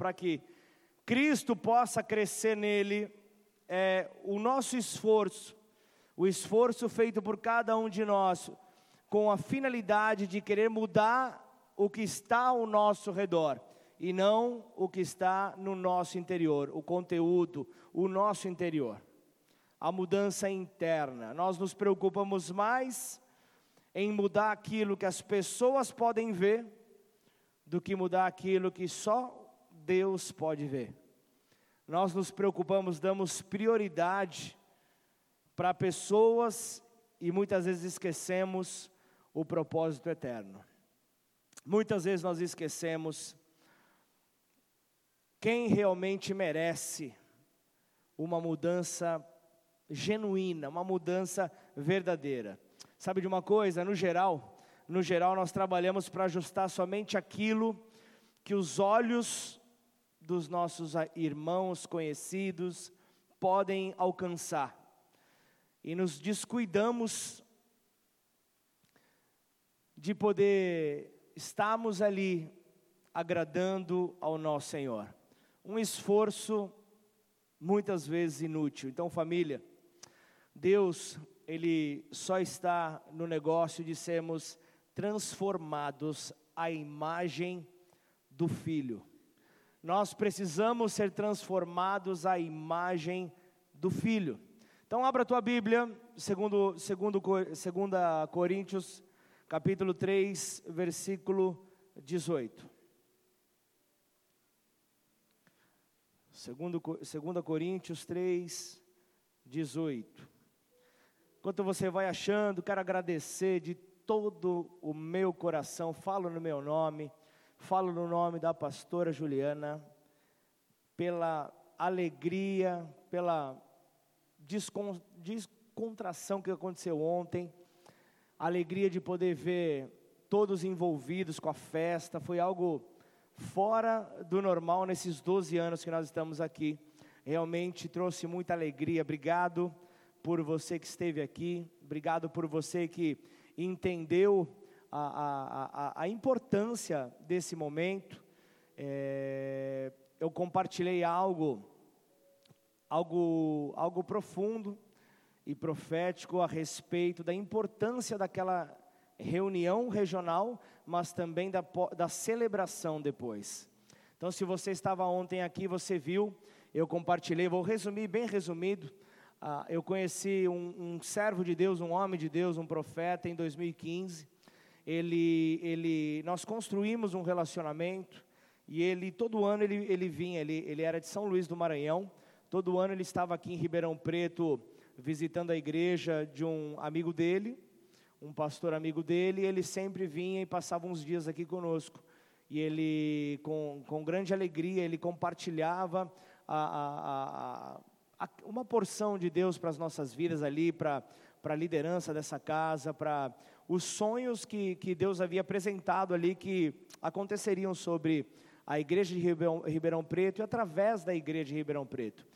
para que Cristo possa crescer nele, é o nosso esforço, o esforço feito por cada um de nós, com a finalidade de querer mudar o que está ao nosso redor e não o que está no nosso interior, o conteúdo, o nosso interior. A mudança interna. Nós nos preocupamos mais em mudar aquilo que as pessoas podem ver do que mudar aquilo que só Deus pode ver. Nós nos preocupamos, damos prioridade para pessoas e muitas vezes esquecemos o propósito eterno. Muitas vezes nós esquecemos quem realmente merece uma mudança genuína, uma mudança verdadeira. Sabe de uma coisa? No geral, no geral nós trabalhamos para ajustar somente aquilo que os olhos dos nossos irmãos conhecidos podem alcançar. E nos descuidamos de poder estarmos ali agradando ao nosso Senhor. Um esforço muitas vezes inútil. Então, família, Deus, Ele só está no negócio de sermos transformados à imagem do Filho. Nós precisamos ser transformados à imagem do Filho. Então, abra a tua Bíblia, segundo, segundo, segunda Coríntios, capítulo 3, versículo 18. Segundo, 2 Coríntios 3, 18. Enquanto você vai achando, quero agradecer de todo o meu coração, falo no meu nome, falo no nome da pastora Juliana, pela alegria, pela descontração que aconteceu ontem, alegria de poder ver todos envolvidos com a festa, foi algo fora do normal nesses 12 anos que nós estamos aqui. Realmente trouxe muita alegria. Obrigado por você que esteve aqui, obrigado por você que entendeu a, a, a, importância desse momento. É, eu compartilhei algo, algo, algo profundo e profético a respeito da importância daquela reunião regional, mas também da, da celebração depois. Então, se você estava ontem aqui, você viu, eu compartilhei, vou resumir, bem resumido. Ah, eu conheci um, um, servo de Deus, um homem de Deus, um profeta em 2015. Ele, ele, nós construímos um relacionamento e ele todo ano ele, ele vinha, ele, ele era de São Luís do Maranhão. Todo ano ele estava aqui em Ribeirão Preto visitando a igreja de um amigo dele um pastor amigo dele, ele sempre vinha e passava uns dias aqui conosco. E ele, com, com grande alegria, ele compartilhava a, a, a, uma porção de Deus para as nossas vidas ali, para a liderança dessa casa, para os sonhos que, que Deus havia apresentado ali, que aconteceriam sobre a igreja de Ribeirão, Ribeirão Preto e através da igreja de Ribeirão Preto.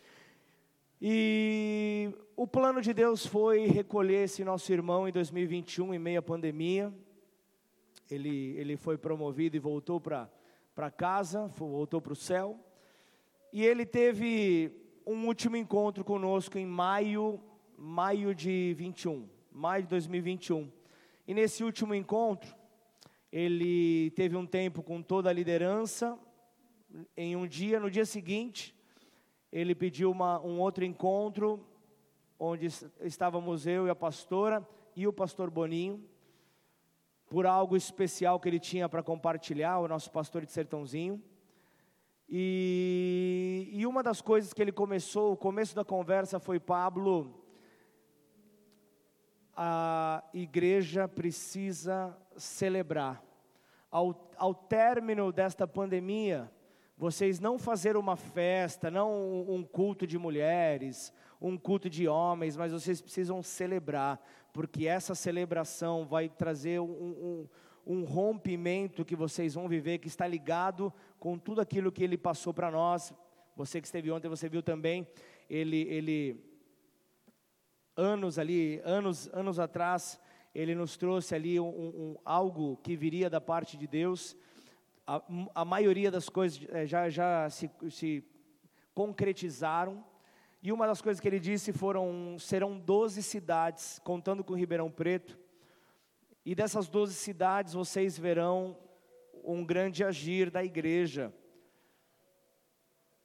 E o plano de Deus foi recolher esse nosso irmão em 2021, em meio à pandemia. Ele, ele foi promovido e voltou para casa, voltou para o céu. E ele teve um último encontro conosco em maio, maio de 21, maio de 2021. E nesse último encontro, ele teve um tempo com toda a liderança. Em um dia, no dia seguinte, ele pediu uma, um outro encontro, onde estávamos eu e a pastora e o pastor Boninho, por algo especial que ele tinha para compartilhar, o nosso pastor de Sertãozinho. E, e uma das coisas que ele começou, o começo da conversa foi: Pablo, a igreja precisa celebrar. Ao, ao término desta pandemia, vocês não fazer uma festa, não um culto de mulheres, um culto de homens, mas vocês precisam celebrar, porque essa celebração vai trazer um, um, um rompimento que vocês vão viver, que está ligado com tudo aquilo que ele passou para nós. Você que esteve ontem, você viu também, ele, ele anos ali, anos, anos atrás, ele nos trouxe ali um, um, algo que viria da parte de Deus a, a maioria das coisas é, já, já se, se concretizaram. E uma das coisas que ele disse foram: serão 12 cidades, contando com Ribeirão Preto. E dessas 12 cidades vocês verão um grande agir da igreja.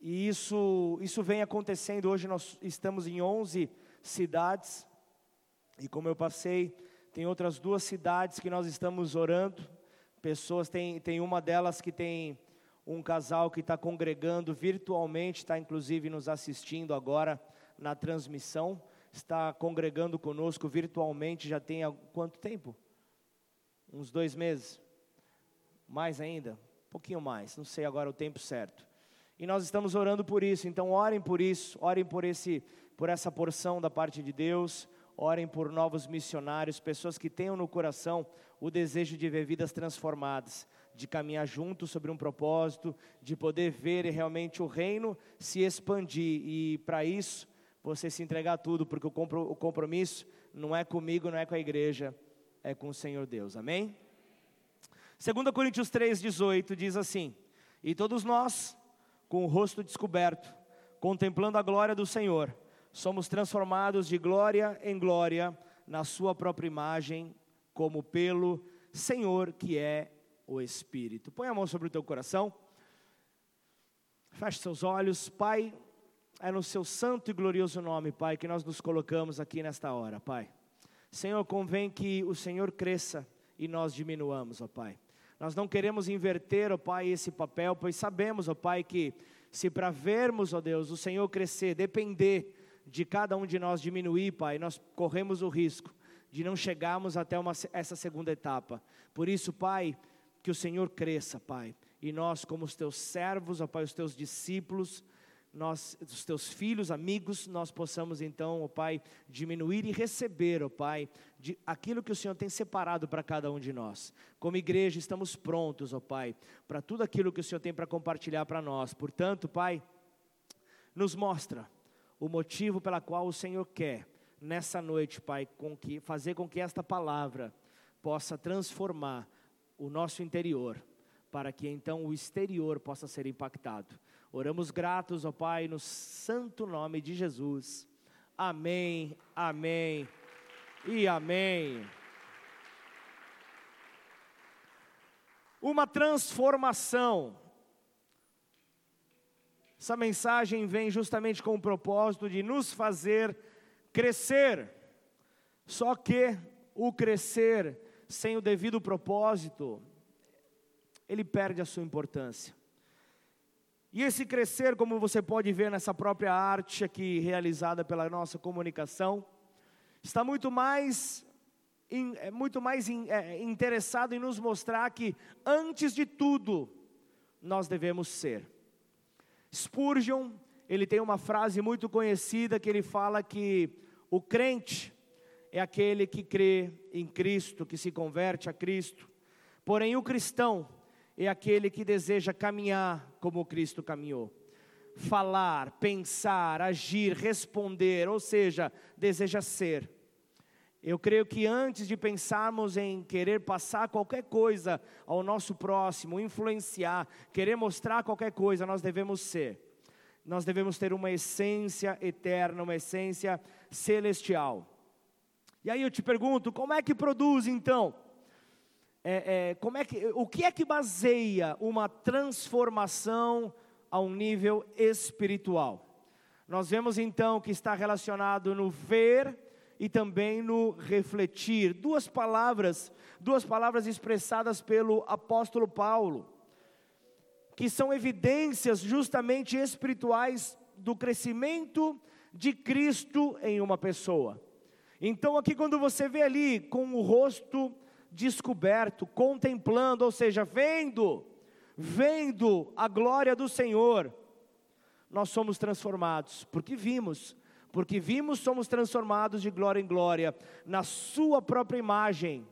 E isso, isso vem acontecendo. Hoje nós estamos em 11 cidades. E como eu passei, tem outras duas cidades que nós estamos orando. Pessoas, tem, tem uma delas que tem um casal que está congregando virtualmente, está inclusive nos assistindo agora na transmissão, está congregando conosco virtualmente já tem há quanto tempo? Uns dois meses? Mais ainda? Um pouquinho mais, não sei agora o tempo certo. E nós estamos orando por isso, então orem por isso, orem por, esse, por essa porção da parte de Deus, orem por novos missionários, pessoas que tenham no coração o desejo de ver vidas transformadas, de caminhar juntos sobre um propósito, de poder ver realmente o reino se expandir. E para isso, você se entregar tudo, porque o compromisso não é comigo, não é com a igreja, é com o Senhor Deus. Amém? 2 Coríntios 3,18 diz assim: E todos nós, com o rosto descoberto, contemplando a glória do Senhor, somos transformados de glória em glória na Sua própria imagem, como pelo Senhor que é o Espírito. Põe a mão sobre o teu coração. Feche seus olhos, Pai. É no seu santo e glorioso nome, Pai, que nós nos colocamos aqui nesta hora, Pai. Senhor, convém que o Senhor cresça e nós diminuamos, ó Pai. Nós não queremos inverter, ó Pai, esse papel, pois sabemos, ó Pai, que se para vermos, ó Deus, o Senhor crescer, depender de cada um de nós diminuir, Pai, nós corremos o risco de não chegarmos até uma, essa segunda etapa. Por isso, Pai, que o Senhor cresça, Pai, e nós, como os teus servos, ó Pai, os teus discípulos, nós, os teus filhos, amigos, nós possamos então, ó Pai, diminuir e receber, ó Pai, de aquilo que o Senhor tem separado para cada um de nós. Como igreja, estamos prontos, ó Pai, para tudo aquilo que o Senhor tem para compartilhar para nós. Portanto, Pai, nos mostra o motivo pela qual o Senhor quer nessa noite, Pai, com que, fazer com que esta palavra possa transformar o nosso interior, para que então o exterior possa ser impactado. Oramos gratos, ó Pai, no santo nome de Jesus. Amém, amém e amém. Uma transformação essa mensagem vem justamente com o propósito de nos fazer crescer. Só que o crescer sem o devido propósito, ele perde a sua importância. E esse crescer, como você pode ver nessa própria arte aqui realizada pela nossa comunicação, está muito mais, é, muito mais é, interessado em nos mostrar que, antes de tudo, nós devemos ser. Spurgeon, ele tem uma frase muito conhecida que ele fala que o crente é aquele que crê em Cristo, que se converte a Cristo. Porém, o cristão é aquele que deseja caminhar como Cristo caminhou. Falar, pensar, agir, responder, ou seja, deseja ser. Eu creio que antes de pensarmos em querer passar qualquer coisa ao nosso próximo, influenciar, querer mostrar qualquer coisa, nós devemos ser. Nós devemos ter uma essência eterna, uma essência celestial. E aí eu te pergunto, como é que produz então? É, é, como é que, o que é que baseia uma transformação a um nível espiritual? Nós vemos então que está relacionado no ver e também no refletir. Duas palavras, duas palavras expressadas pelo apóstolo Paulo, que são evidências justamente espirituais do crescimento de Cristo em uma pessoa. Então, aqui, quando você vê ali com o rosto descoberto, contemplando, ou seja, vendo, vendo a glória do Senhor, nós somos transformados, porque vimos porque vimos, somos transformados de glória em glória, na Sua própria imagem.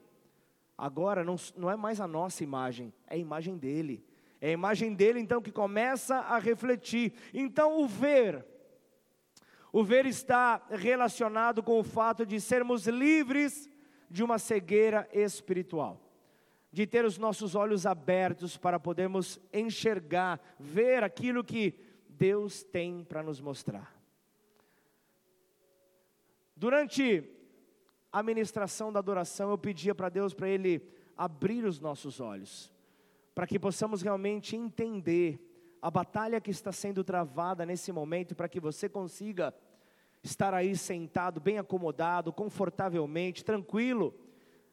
Agora não, não é mais a nossa imagem, é a imagem dele. É a imagem dele então que começa a refletir. Então o ver, o ver está relacionado com o fato de sermos livres de uma cegueira espiritual. de ter os nossos olhos abertos para podermos enxergar, ver aquilo que Deus tem para nos mostrar. Durante a ministração da adoração, eu pedia para Deus para Ele abrir os nossos olhos, para que possamos realmente entender a batalha que está sendo travada nesse momento, para que você consiga estar aí sentado, bem acomodado, confortavelmente, tranquilo,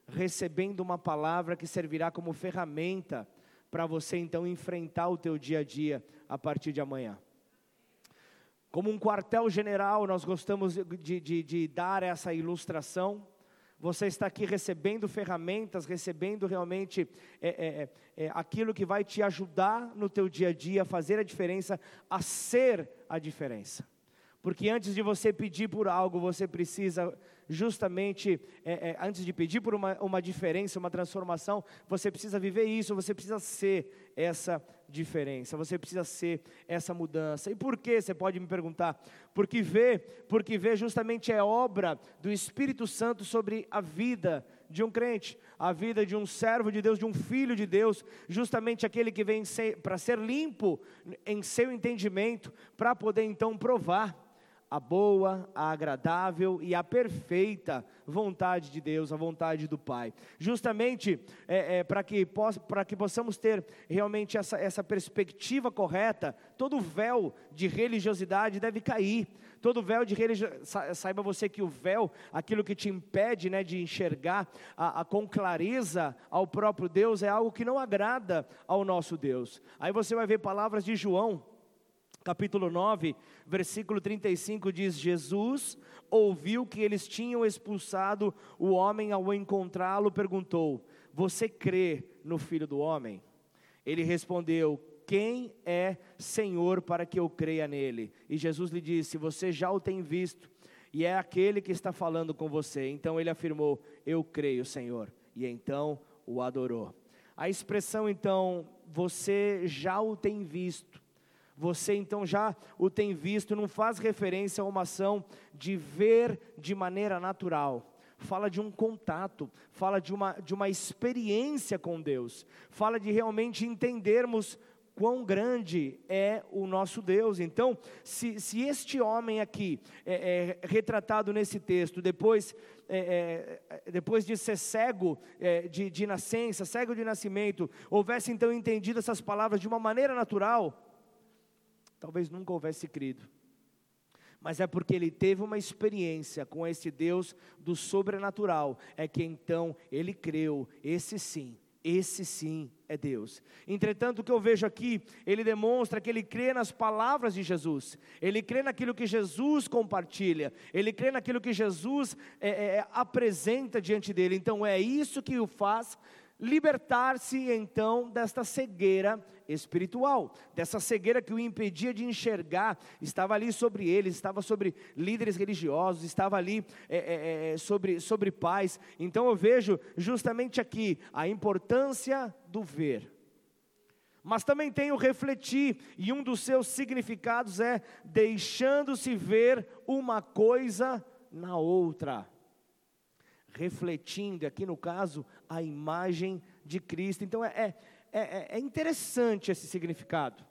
recebendo uma palavra que servirá como ferramenta para você então enfrentar o teu dia a dia a partir de amanhã. Como um quartel-general, nós gostamos de, de, de dar essa ilustração. Você está aqui recebendo ferramentas, recebendo realmente é, é, é, aquilo que vai te ajudar no teu dia a dia, a fazer a diferença, a ser a diferença. Porque antes de você pedir por algo, você precisa justamente, é, é, antes de pedir por uma, uma diferença, uma transformação, você precisa viver isso, você precisa ser essa diferença, você precisa ser essa mudança. E por que? Você pode me perguntar. Porque ver, porque ver justamente é obra do Espírito Santo sobre a vida de um crente, a vida de um servo de Deus, de um filho de Deus, justamente aquele que vem para ser limpo em seu entendimento, para poder então provar a boa, a agradável e a perfeita vontade de Deus, a vontade do Pai. Justamente é, é, para que, que possamos ter realmente essa, essa perspectiva correta, todo véu de religiosidade deve cair. Todo véu de religiosidade, saiba você que o véu, aquilo que te impede né, de enxergar a, a, com clareza ao próprio Deus, é algo que não agrada ao nosso Deus. Aí você vai ver palavras de João, capítulo 9, versículo 35 diz: Jesus ouviu que eles tinham expulsado o homem ao encontrá-lo, perguntou: Você crê no filho do homem? Ele respondeu: Quem é Senhor para que eu creia nele? E Jesus lhe disse: Você já o tem visto, e é aquele que está falando com você. Então ele afirmou: Eu creio, Senhor. E então o adorou. A expressão então, você já o tem visto, você então já o tem visto, não faz referência a uma ação de ver de maneira natural. Fala de um contato, fala de uma, de uma experiência com Deus, fala de realmente entendermos quão grande é o nosso Deus. Então, se, se este homem aqui, é, é retratado nesse texto, depois, é, é, depois de ser cego é, de, de nascença, cego de nascimento, houvesse então entendido essas palavras de uma maneira natural, talvez nunca houvesse crido. Mas é porque ele teve uma experiência com esse Deus do sobrenatural, é que então ele creu, esse sim, esse sim é Deus. Entretanto, o que eu vejo aqui, ele demonstra que ele crê nas palavras de Jesus, ele crê naquilo que Jesus compartilha, ele crê naquilo que Jesus é, é, apresenta diante dele. Então, é isso que o faz libertar-se então desta cegueira espiritual, dessa cegueira que o impedia de enxergar, estava ali sobre ele, estava sobre líderes religiosos, estava ali é, é, sobre, sobre pais. Então eu vejo justamente aqui a importância do ver. Mas também tem o refletir, e um dos seus significados é deixando-se ver uma coisa na outra refletindo, aqui no caso, a imagem de Cristo. Então é, é, é, é interessante esse significado.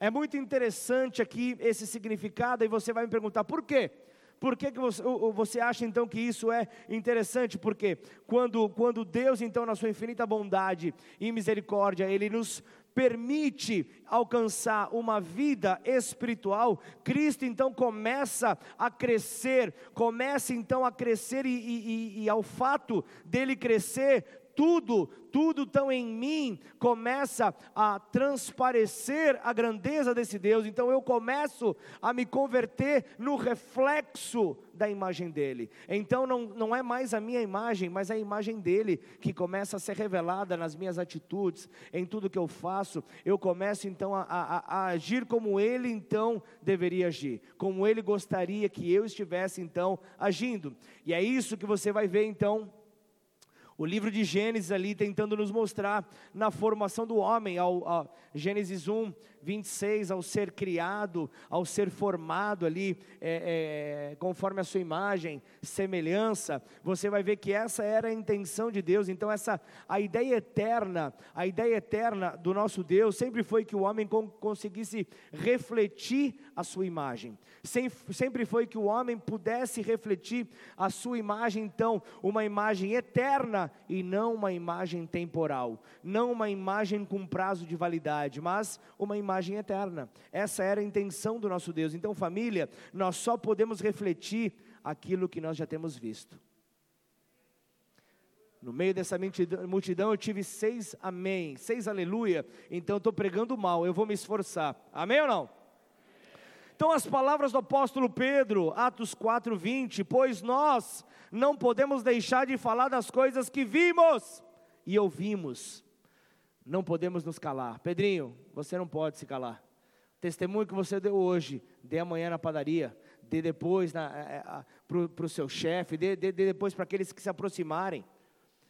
É muito interessante aqui esse significado, e você vai me perguntar por quê? Por que, que você, você, acha então que isso é interessante? Porque quando, quando Deus, então, na sua infinita bondade e misericórdia, Ele nos permite alcançar uma vida espiritual, Cristo então começa a crescer, começa então a crescer, e, e, e ao fato dele crescer, tudo, tudo tão em mim começa a transparecer a grandeza desse Deus. Então eu começo a me converter no reflexo da imagem dele. Então não, não é mais a minha imagem, mas a imagem dele que começa a ser revelada nas minhas atitudes, em tudo que eu faço. Eu começo então a, a, a agir como ele então deveria agir, como ele gostaria que eu estivesse então agindo. E é isso que você vai ver então o livro de Gênesis ali tentando nos mostrar na formação do homem, ao, ao Gênesis 1, 26, ao ser criado, ao ser formado ali, é, é, conforme a sua imagem, semelhança, você vai ver que essa era a intenção de Deus. Então, essa a ideia eterna, a ideia eterna do nosso Deus sempre foi que o homem conseguisse refletir a sua imagem. Sempre foi que o homem pudesse refletir a sua imagem, então, uma imagem eterna e não uma imagem temporal, não uma imagem com prazo de validade, mas uma imagem eterna. Essa era a intenção do nosso Deus. Então, família, nós só podemos refletir aquilo que nós já temos visto. No meio dessa multidão eu tive seis amém, seis aleluia. Então estou pregando mal, eu vou me esforçar. Amém ou não? Então as palavras do apóstolo Pedro, Atos 4:20, pois nós não podemos deixar de falar das coisas que vimos e ouvimos. Não podemos nos calar. Pedrinho, você não pode se calar. O testemunho que você deu hoje, dê amanhã na padaria, dê depois para é, é, o seu chefe, dê, dê, dê depois para aqueles que se aproximarem.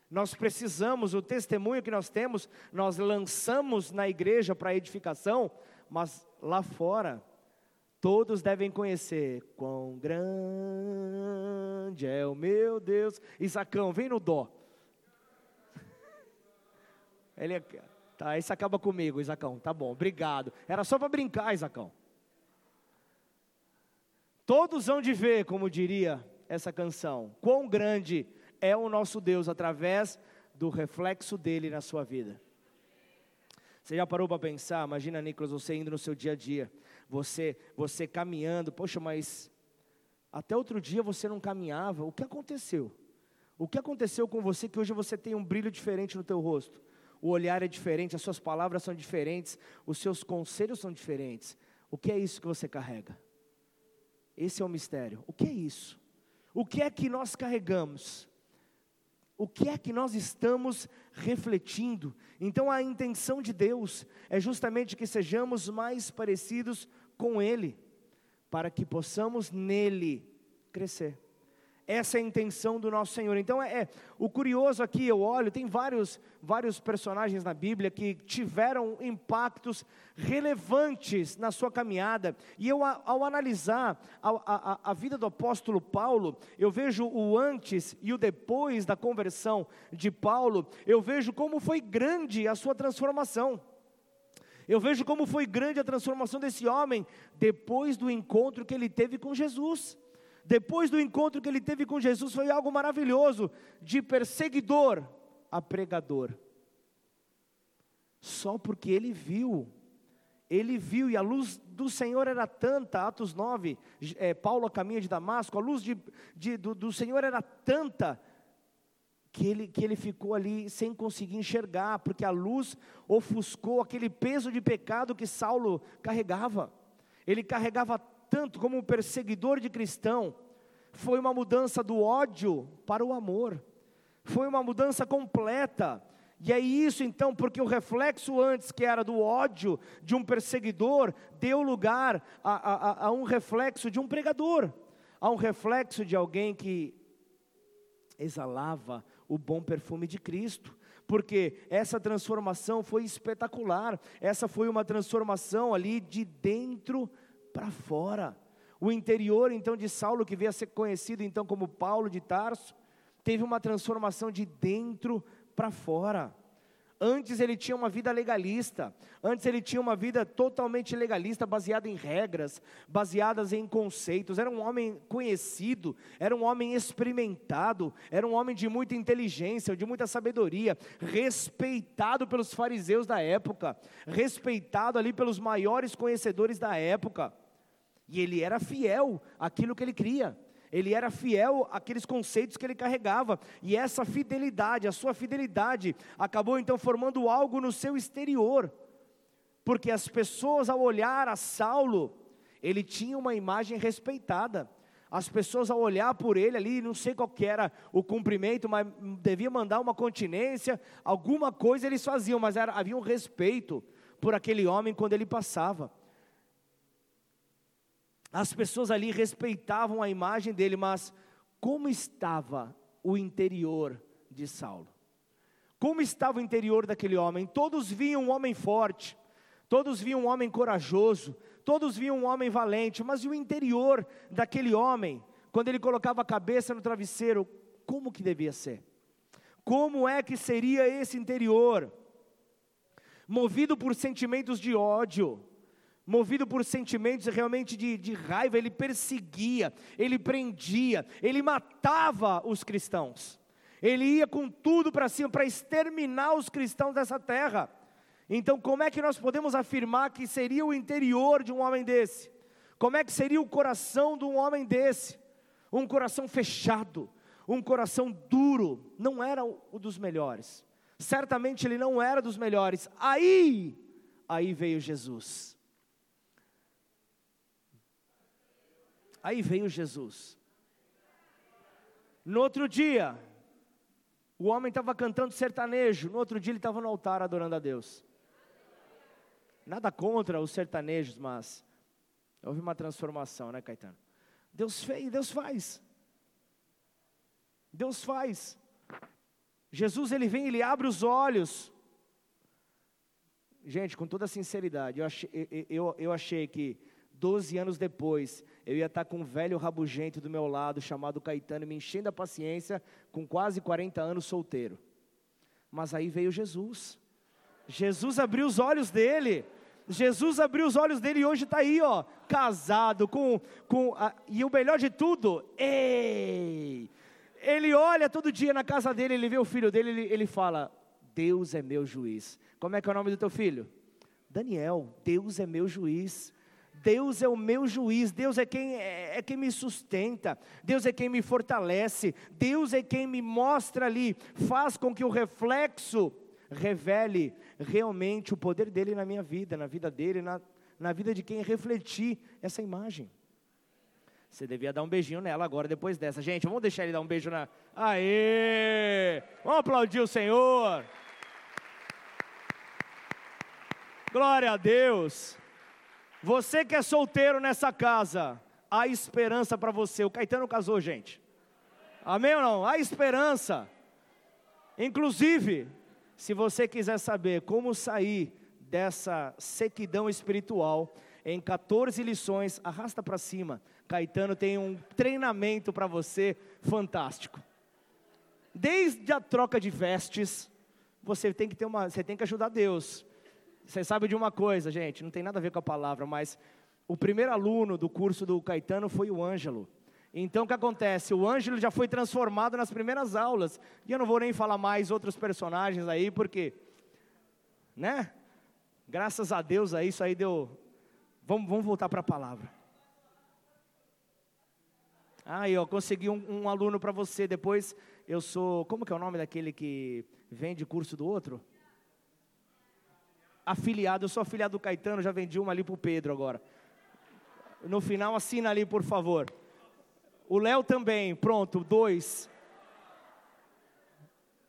Nós precisamos, o testemunho que nós temos, nós lançamos na igreja para edificação, mas lá fora, todos devem conhecer quão grande é o meu Deus. Isacão, vem no dó. Ele é, tá, isso acaba comigo, Isacão. Tá bom, obrigado. Era só para brincar, Isacão. Todos vão de ver, como diria essa canção, quão grande é o nosso Deus através do reflexo dele na sua vida. Você já parou para pensar? Imagina, Nicolas, você indo no seu dia a dia, você, você caminhando, poxa, mas até outro dia você não caminhava, o que aconteceu? O que aconteceu com você que hoje você tem um brilho diferente no teu rosto? O olhar é diferente, as suas palavras são diferentes, os seus conselhos são diferentes. O que é isso que você carrega? Esse é o mistério. O que é isso? O que é que nós carregamos? o que é que nós estamos refletindo. Então, a intenção de Deus é justamente que sejamos mais parecidos com Ele, para que possamos nele crescer. Essa é a intenção do nosso Senhor. Então é, é, o curioso aqui, eu olho, tem vários vários personagens na Bíblia que tiveram impactos relevantes na sua caminhada. E eu ao analisar a, a, a vida do apóstolo Paulo, eu vejo o antes e o depois da conversão de Paulo, eu vejo como foi grande a sua transformação. Eu vejo como foi grande a transformação desse homem depois do encontro que ele teve com Jesus. Depois do encontro que ele teve com Jesus, foi algo maravilhoso, de perseguidor a pregador. Só porque ele viu, ele viu, e a luz do Senhor era tanta, Atos 9, é, Paulo a caminho de Damasco, a luz de, de, do, do Senhor era tanta, que ele, que ele ficou ali sem conseguir enxergar, porque a luz ofuscou aquele peso de pecado que Saulo carregava. Ele carregava tanto como um perseguidor de cristão, foi uma mudança do ódio para o amor, foi uma mudança completa. E é isso então, porque o reflexo antes, que era do ódio de um perseguidor, deu lugar a, a, a um reflexo de um pregador, a um reflexo de alguém que exalava o bom perfume de Cristo. Porque essa transformação foi espetacular, essa foi uma transformação ali de dentro para fora. O interior então de Saulo, que veio a ser conhecido então como Paulo de Tarso, teve uma transformação de dentro para fora. Antes ele tinha uma vida legalista, antes ele tinha uma vida totalmente legalista, baseada em regras, baseadas em conceitos. Era um homem conhecido, era um homem experimentado, era um homem de muita inteligência, de muita sabedoria, respeitado pelos fariseus da época, respeitado ali pelos maiores conhecedores da época. E ele era fiel àquilo que ele cria. Ele era fiel àqueles conceitos que ele carregava, e essa fidelidade, a sua fidelidade, acabou então formando algo no seu exterior, porque as pessoas, ao olhar a Saulo, ele tinha uma imagem respeitada. As pessoas, ao olhar por ele ali, não sei qual era o cumprimento, mas devia mandar uma continência, alguma coisa eles faziam, mas era, havia um respeito por aquele homem quando ele passava. As pessoas ali respeitavam a imagem dele, mas como estava o interior de Saulo? Como estava o interior daquele homem? Todos viam um homem forte, Todos viam um homem corajoso, todos viam um homem valente, mas e o interior daquele homem, quando ele colocava a cabeça no travesseiro, como que devia ser? Como é que seria esse interior? Movido por sentimentos de ódio, movido por sentimentos realmente de, de raiva, ele perseguia, ele prendia, ele matava os cristãos. Ele ia com tudo para cima para exterminar os cristãos dessa terra. Então, como é que nós podemos afirmar que seria o interior de um homem desse? Como é que seria o coração de um homem desse? Um coração fechado, um coração duro, não era o dos melhores. Certamente ele não era dos melhores. Aí, aí veio Jesus. Aí veio Jesus. No outro dia, o homem estava cantando sertanejo, no outro dia ele estava no altar adorando a Deus. Nada contra os sertanejos, mas houve uma transformação, né, Caetano? Deus fez, Deus faz. Deus faz. Jesus ele vem, ele abre os olhos. Gente, com toda sinceridade, eu achei, eu, eu achei que 12 anos depois, eu ia estar com um velho rabugento do meu lado, chamado Caetano, me enchendo a paciência, com quase 40 anos solteiro. Mas aí veio Jesus. Jesus abriu os olhos dele. Jesus abriu os olhos dele e hoje está aí, ó, casado com, com a, e o melhor de tudo, ei, ele olha todo dia na casa dele, ele vê o filho dele, ele, ele fala, Deus é meu juiz. Como é que é o nome do teu filho? Daniel, Deus é meu juiz. Deus é o meu juiz, Deus é quem, é, é, quem me sustenta, Deus é quem me fortalece, Deus é quem me mostra ali, faz com que o reflexo revele realmente o poder dele na minha vida, na vida dele, na, na vida de quem refletir essa imagem. Você devia dar um beijinho nela agora, depois dessa. Gente, vamos deixar ele dar um beijo na. Aê! Vamos aplaudir o Senhor. Glória a Deus. Você que é solteiro nessa casa, há esperança para você. O Caetano casou, gente. Amém ou não? Há esperança. Inclusive, se você quiser saber como sair dessa sequidão espiritual, em 14 lições, arrasta para cima. Caetano tem um treinamento para você fantástico. Desde a troca de vestes, você tem que ter uma, você tem que ajudar Deus. Você sabe de uma coisa, gente, não tem nada a ver com a palavra, mas o primeiro aluno do curso do Caetano foi o Ângelo. Então o que acontece? O Ângelo já foi transformado nas primeiras aulas. E eu não vou nem falar mais outros personagens aí, porque, né? Graças a Deus aí, isso aí deu. Vamos, vamos voltar para a palavra. Aí, ó, consegui um, um aluno para você. Depois eu sou. Como que é o nome daquele que vende curso do outro? Afiliado. Eu sou afiliado do Caetano, já vendi uma ali para o Pedro agora. No final, assina ali, por favor. O Léo também, pronto, dois.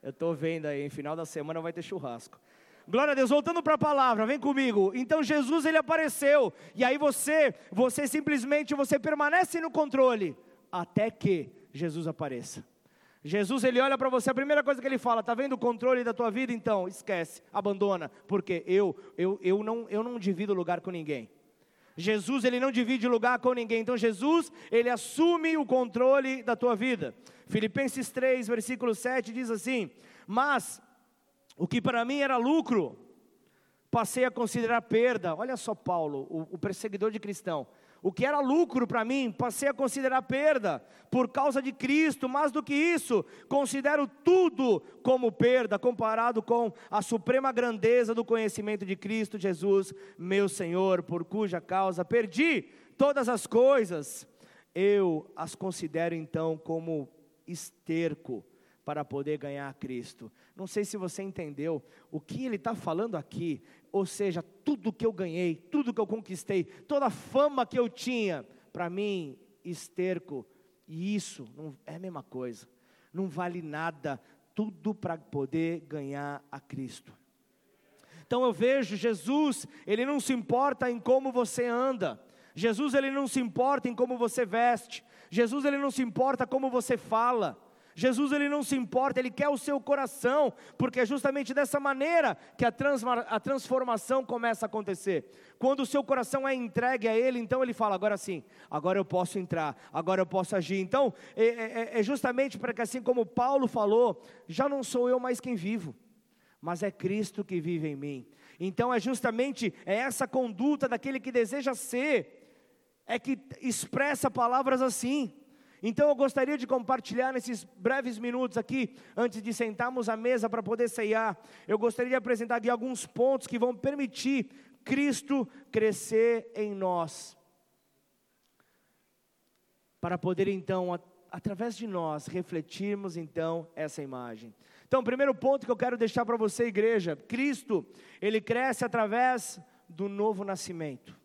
Eu estou vendo aí, em final da semana vai ter churrasco. Glória a Deus, voltando para a palavra, vem comigo. Então Jesus ele apareceu, e aí você, você simplesmente você permanece no controle até que Jesus apareça. Jesus ele olha para você, a primeira coisa que ele fala, tá vendo o controle da tua vida? Então, esquece, abandona, porque eu eu, eu não eu não divido lugar com ninguém. Jesus ele não divide lugar com ninguém. Então Jesus, ele assume o controle da tua vida. Filipenses 3, versículo 7 diz assim: "Mas o que para mim era lucro, passei a considerar perda". Olha só Paulo, o, o perseguidor de cristão. O que era lucro para mim, passei a considerar perda por causa de Cristo. Mais do que isso, considero tudo como perda comparado com a suprema grandeza do conhecimento de Cristo Jesus, meu Senhor, por cuja causa perdi todas as coisas. Eu as considero então como esterco para poder ganhar Cristo. Não sei se você entendeu o que ele está falando aqui, ou seja, tudo que eu ganhei, tudo que eu conquistei, toda a fama que eu tinha, para mim, esterco, e isso não é a mesma coisa, não vale nada, tudo para poder ganhar a Cristo. Então eu vejo Jesus, ele não se importa em como você anda, Jesus ele não se importa em como você veste, Jesus ele não se importa como você fala, Jesus ele não se importa, ele quer o seu coração, porque é justamente dessa maneira que a, a transformação começa a acontecer. Quando o seu coração é entregue a ele, então ele fala: agora sim, agora eu posso entrar, agora eu posso agir. Então, é, é, é justamente para que, assim como Paulo falou, já não sou eu mais quem vivo, mas é Cristo que vive em mim. Então é justamente é essa conduta daquele que deseja ser é que expressa palavras assim. Então eu gostaria de compartilhar nesses breves minutos aqui, antes de sentarmos à mesa para poder ceiar, eu gostaria de apresentar aqui alguns pontos que vão permitir Cristo crescer em nós. Para poder então, através de nós, refletirmos então essa imagem. Então, primeiro ponto que eu quero deixar para você, igreja: Cristo, ele cresce através do novo nascimento.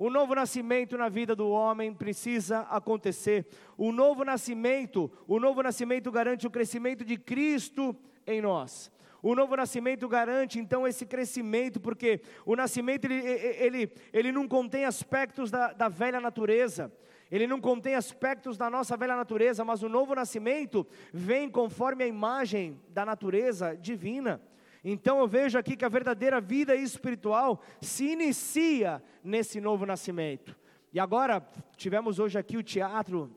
O novo nascimento na vida do homem precisa acontecer. O novo nascimento, o novo nascimento garante o crescimento de Cristo em nós. O novo nascimento garante então esse crescimento, porque o nascimento ele, ele, ele não contém aspectos da, da velha natureza ele não contém aspectos da nossa velha natureza, mas o novo nascimento vem conforme a imagem da natureza divina. Então eu vejo aqui que a verdadeira vida espiritual se inicia nesse novo nascimento. E agora tivemos hoje aqui o teatro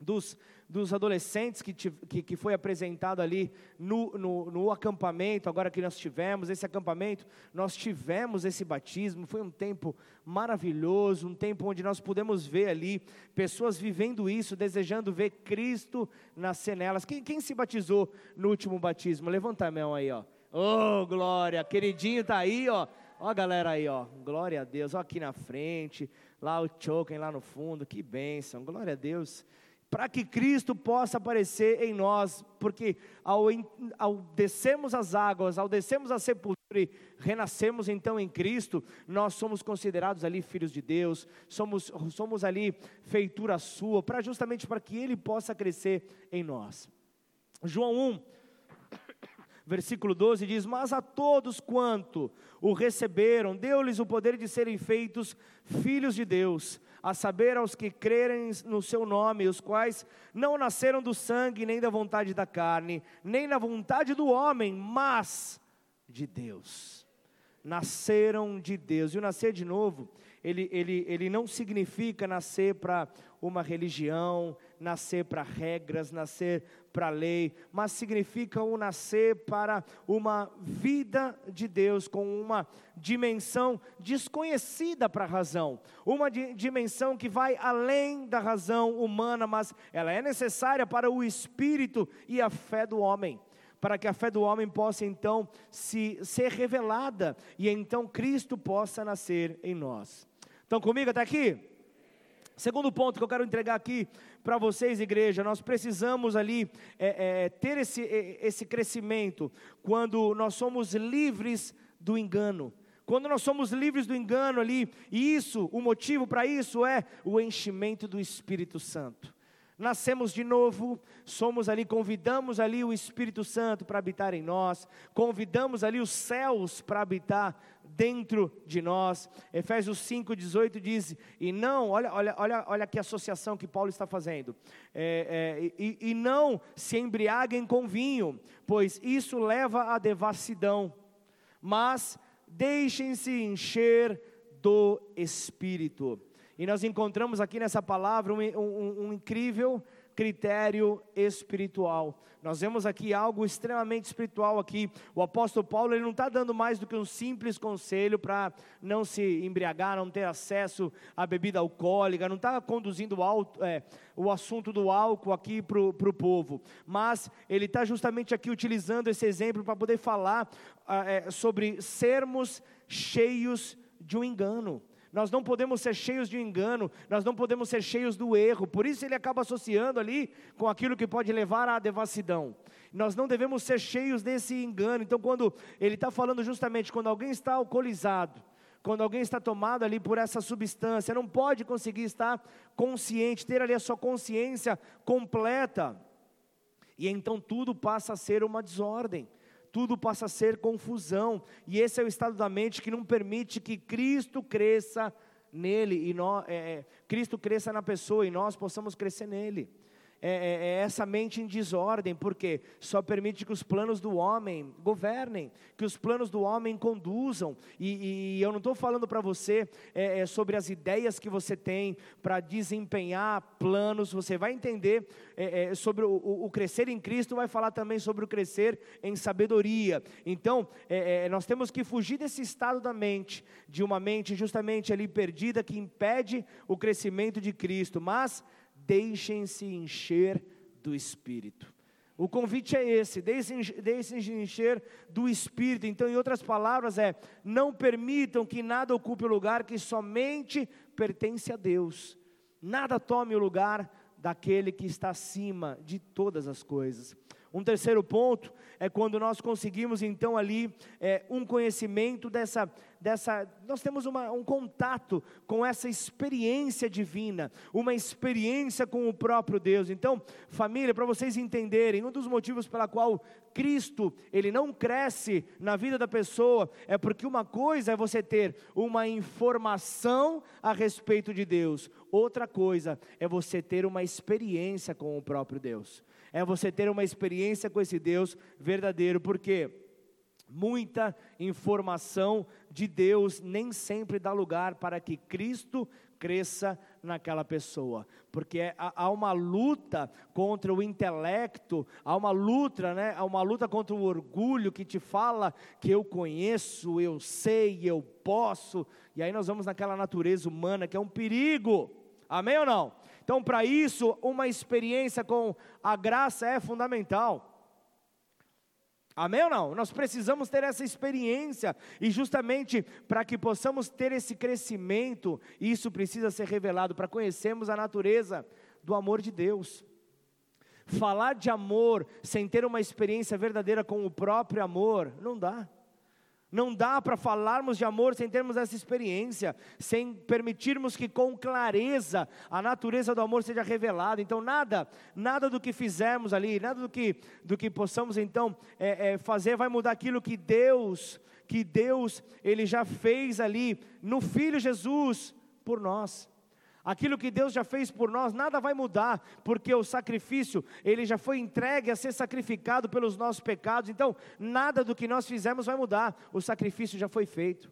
dos dos adolescentes que, que, que foi apresentado ali no, no, no, acampamento, agora que nós tivemos esse acampamento, nós tivemos esse batismo, foi um tempo maravilhoso, um tempo onde nós pudemos ver ali pessoas vivendo isso, desejando ver Cristo nascer nelas. Quem, quem se batizou no último batismo? Levanta a mão aí, ó. Oh, glória, queridinho tá aí, ó. Ó a galera aí, ó. Glória a Deus. Ó aqui na frente, lá o Choken lá no fundo. Que bênção. Glória a Deus para que Cristo possa aparecer em nós, porque ao, ao descermos as águas, ao descermos a sepultura renascermos então em Cristo, nós somos considerados ali filhos de Deus, somos, somos ali feitura sua, para justamente para que Ele possa crescer em nós. João 1, versículo 12 diz: Mas a todos quanto o receberam, deu-lhes o poder de serem feitos filhos de Deus a saber aos que crerem no seu nome, os quais não nasceram do sangue, nem da vontade da carne, nem da vontade do homem, mas de Deus. Nasceram de Deus. E o nascer de novo, ele, ele, ele não significa nascer para uma religião, nascer para regras, nascer para lei, mas significa o nascer para uma vida de Deus com uma dimensão desconhecida para a razão, uma dimensão que vai além da razão humana, mas ela é necessária para o espírito e a fé do homem para que a fé do homem possa então se ser revelada e então Cristo possa nascer em nós. Estão comigo até aqui? Segundo ponto que eu quero entregar aqui para vocês, igreja, nós precisamos ali é, é, ter esse, esse crescimento quando nós somos livres do engano. Quando nós somos livres do engano ali, e isso, o motivo para isso é o enchimento do Espírito Santo nascemos de novo, somos ali, convidamos ali o Espírito Santo para habitar em nós, convidamos ali os céus para habitar dentro de nós. Efésios 5,18 diz: e não, olha, olha, olha, olha que associação que Paulo está fazendo, é, é, e, e não se embriaguem com vinho, pois isso leva à devassidão, mas deixem-se encher do Espírito. E nós encontramos aqui nessa palavra um, um, um incrível critério espiritual. Nós vemos aqui algo extremamente espiritual aqui. O apóstolo Paulo ele não está dando mais do que um simples conselho para não se embriagar, não ter acesso à bebida alcoólica, não está conduzindo o, é, o assunto do álcool aqui para o povo. Mas ele está justamente aqui utilizando esse exemplo para poder falar é, sobre sermos cheios de um engano nós não podemos ser cheios de engano, nós não podemos ser cheios do erro, por isso ele acaba associando ali com aquilo que pode levar à devassidão. Nós não devemos ser cheios desse engano, então, quando ele está falando justamente, quando alguém está alcoolizado, quando alguém está tomado ali por essa substância, não pode conseguir estar consciente, ter ali a sua consciência completa, e então tudo passa a ser uma desordem tudo passa a ser confusão, e esse é o estado da mente que não permite que Cristo cresça nele, e é, é, Cristo cresça na pessoa e nós possamos crescer nele. É, é, é, essa mente em desordem, porque só permite que os planos do homem governem, que os planos do homem conduzam. E, e eu não estou falando para você é, é, sobre as ideias que você tem para desempenhar planos, você vai entender é, sobre o, o, crescer em Cristo, vai falar também sobre o crescer em sabedoria. Então, nós temos que fugir desse estado da mente, de uma mente justamente ali perdida que impede o crescimento de Cristo, mas deixem-se encher do Espírito. O convite é esse, deixem-se encher do Espírito. Então, em outras palavras, é: não permitam que nada ocupe o lugar que somente pertence a Deus. Nada tome o lugar daquele que está acima de todas as coisas. Um terceiro ponto é quando nós conseguimos então ali é, um conhecimento dessa, dessa nós temos uma, um contato com essa experiência divina, uma experiência com o próprio Deus. Então, família, para vocês entenderem, um dos motivos pela qual Cristo ele não cresce na vida da pessoa é porque uma coisa é você ter uma informação a respeito de Deus, outra coisa é você ter uma experiência com o próprio Deus. É você ter uma experiência com esse Deus verdadeiro, porque muita informação de Deus nem sempre dá lugar para que Cristo cresça naquela pessoa, porque é, há uma luta contra o intelecto, há uma luta, né? Há uma luta contra o orgulho que te fala que eu conheço, eu sei, eu posso, e aí nós vamos naquela natureza humana que é um perigo. Amém ou não? Então, para isso, uma experiência com a graça é fundamental. Amém ou não? Nós precisamos ter essa experiência, e justamente para que possamos ter esse crescimento, isso precisa ser revelado para conhecermos a natureza do amor de Deus. Falar de amor sem ter uma experiência verdadeira com o próprio amor, não dá. Não dá para falarmos de amor sem termos essa experiência, sem permitirmos que com clareza a natureza do amor seja revelada. Então nada, nada do que fizermos ali, nada do que, do que possamos então é, é, fazer vai mudar aquilo que Deus, que Deus ele já fez ali no Filho Jesus por nós. Aquilo que Deus já fez por nós, nada vai mudar, porque o sacrifício, ele já foi entregue a ser sacrificado pelos nossos pecados, então nada do que nós fizemos vai mudar, o sacrifício já foi feito.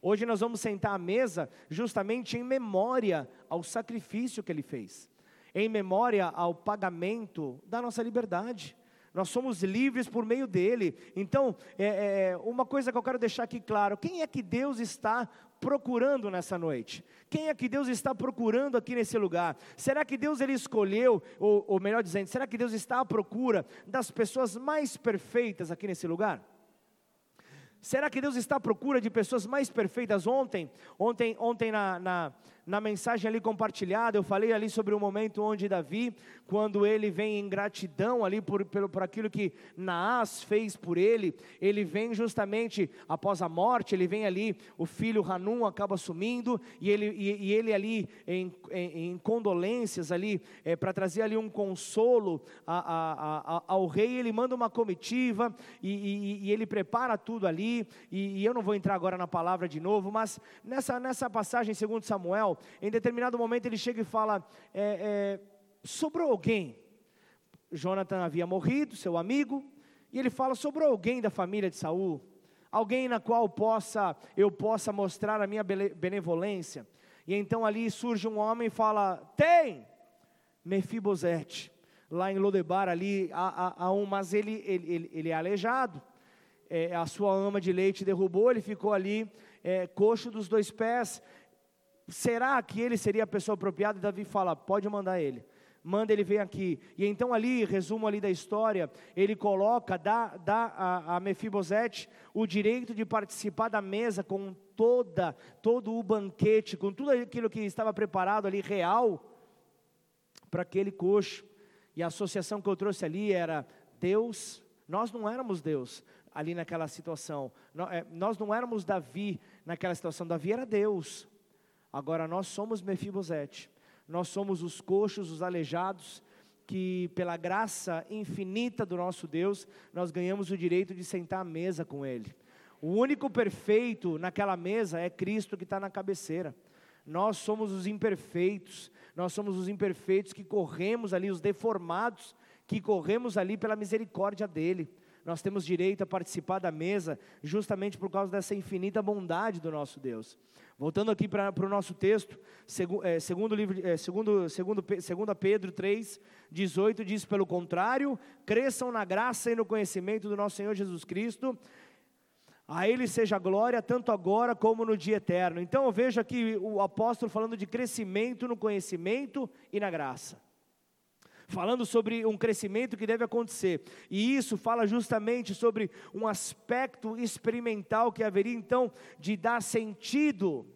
Hoje nós vamos sentar à mesa justamente em memória ao sacrifício que ele fez, em memória ao pagamento da nossa liberdade. Nós somos livres por meio dele. Então, é, é, uma coisa que eu quero deixar aqui claro: quem é que Deus está procurando nessa noite? Quem é que Deus está procurando aqui nesse lugar? Será que Deus ele escolheu, ou, ou melhor dizendo, será que Deus está à procura das pessoas mais perfeitas aqui nesse lugar? Será que Deus está à procura de pessoas mais perfeitas? Ontem, ontem, ontem na, na, na mensagem ali compartilhada, eu falei ali sobre o momento onde Davi, quando ele vem em gratidão ali por, por, por aquilo que Naás fez por ele, ele vem justamente após a morte, ele vem ali, o filho Hanum acaba sumindo, e ele, e, e ele ali em, em, em condolências ali, é, para trazer ali um consolo a, a, a, ao rei, ele manda uma comitiva, e, e ele prepara tudo ali, e, eu não vou entrar agora na palavra de novo, mas nessa, nessa passagem, segundo Samuel, em determinado momento ele chega e fala: é, é, sobrou alguém. Jonathan havia morrido, seu amigo, e ele fala: sobrou alguém da família de Saul, alguém na qual possa eu possa mostrar a minha benevolência. E então ali surge um homem e fala: tem, Mefibosete. Lá em Lodebar ali há, há, há um, mas ele, ele, ele, ele é aleijado. É, a sua ama de leite derrubou, ele ficou ali é, coxo dos dois pés, será que ele seria a pessoa apropriada? E Davi fala: pode mandar ele. Manda ele vir aqui. E então ali, resumo ali da história, ele coloca, dá, dá a, a Mefibosete o direito de participar da mesa com toda, todo o banquete, com tudo aquilo que estava preparado ali, real, para aquele coxo. E a associação que eu trouxe ali era Deus, nós não éramos Deus ali naquela situação, é, nós não éramos Davi naquela situação, Davi era Deus. Agora nós somos Mefibosete, nós somos os coxos, os aleijados, que pela graça infinita do nosso Deus, nós ganhamos o direito de sentar à mesa com Ele. O único perfeito naquela mesa é Cristo que está na cabeceira. Nós somos os imperfeitos, nós somos os imperfeitos que corremos ali, os deformados, que corremos ali pela misericórdia dEle. Nós temos direito a participar da mesa, justamente por causa dessa infinita bondade do nosso Deus. Voltando aqui para o nosso texto, segundo, é, segundo, livro, é, segundo, segundo, segundo Pedro 3, 18, diz: Pelo contrário, cresçam na graça e no conhecimento do nosso Senhor Jesus Cristo, a Ele seja glória, tanto agora como no dia eterno. Então eu vejo aqui o apóstolo falando de crescimento no conhecimento e na graça. Falando sobre um crescimento que deve acontecer, e isso fala justamente sobre um aspecto experimental que haveria então de dar sentido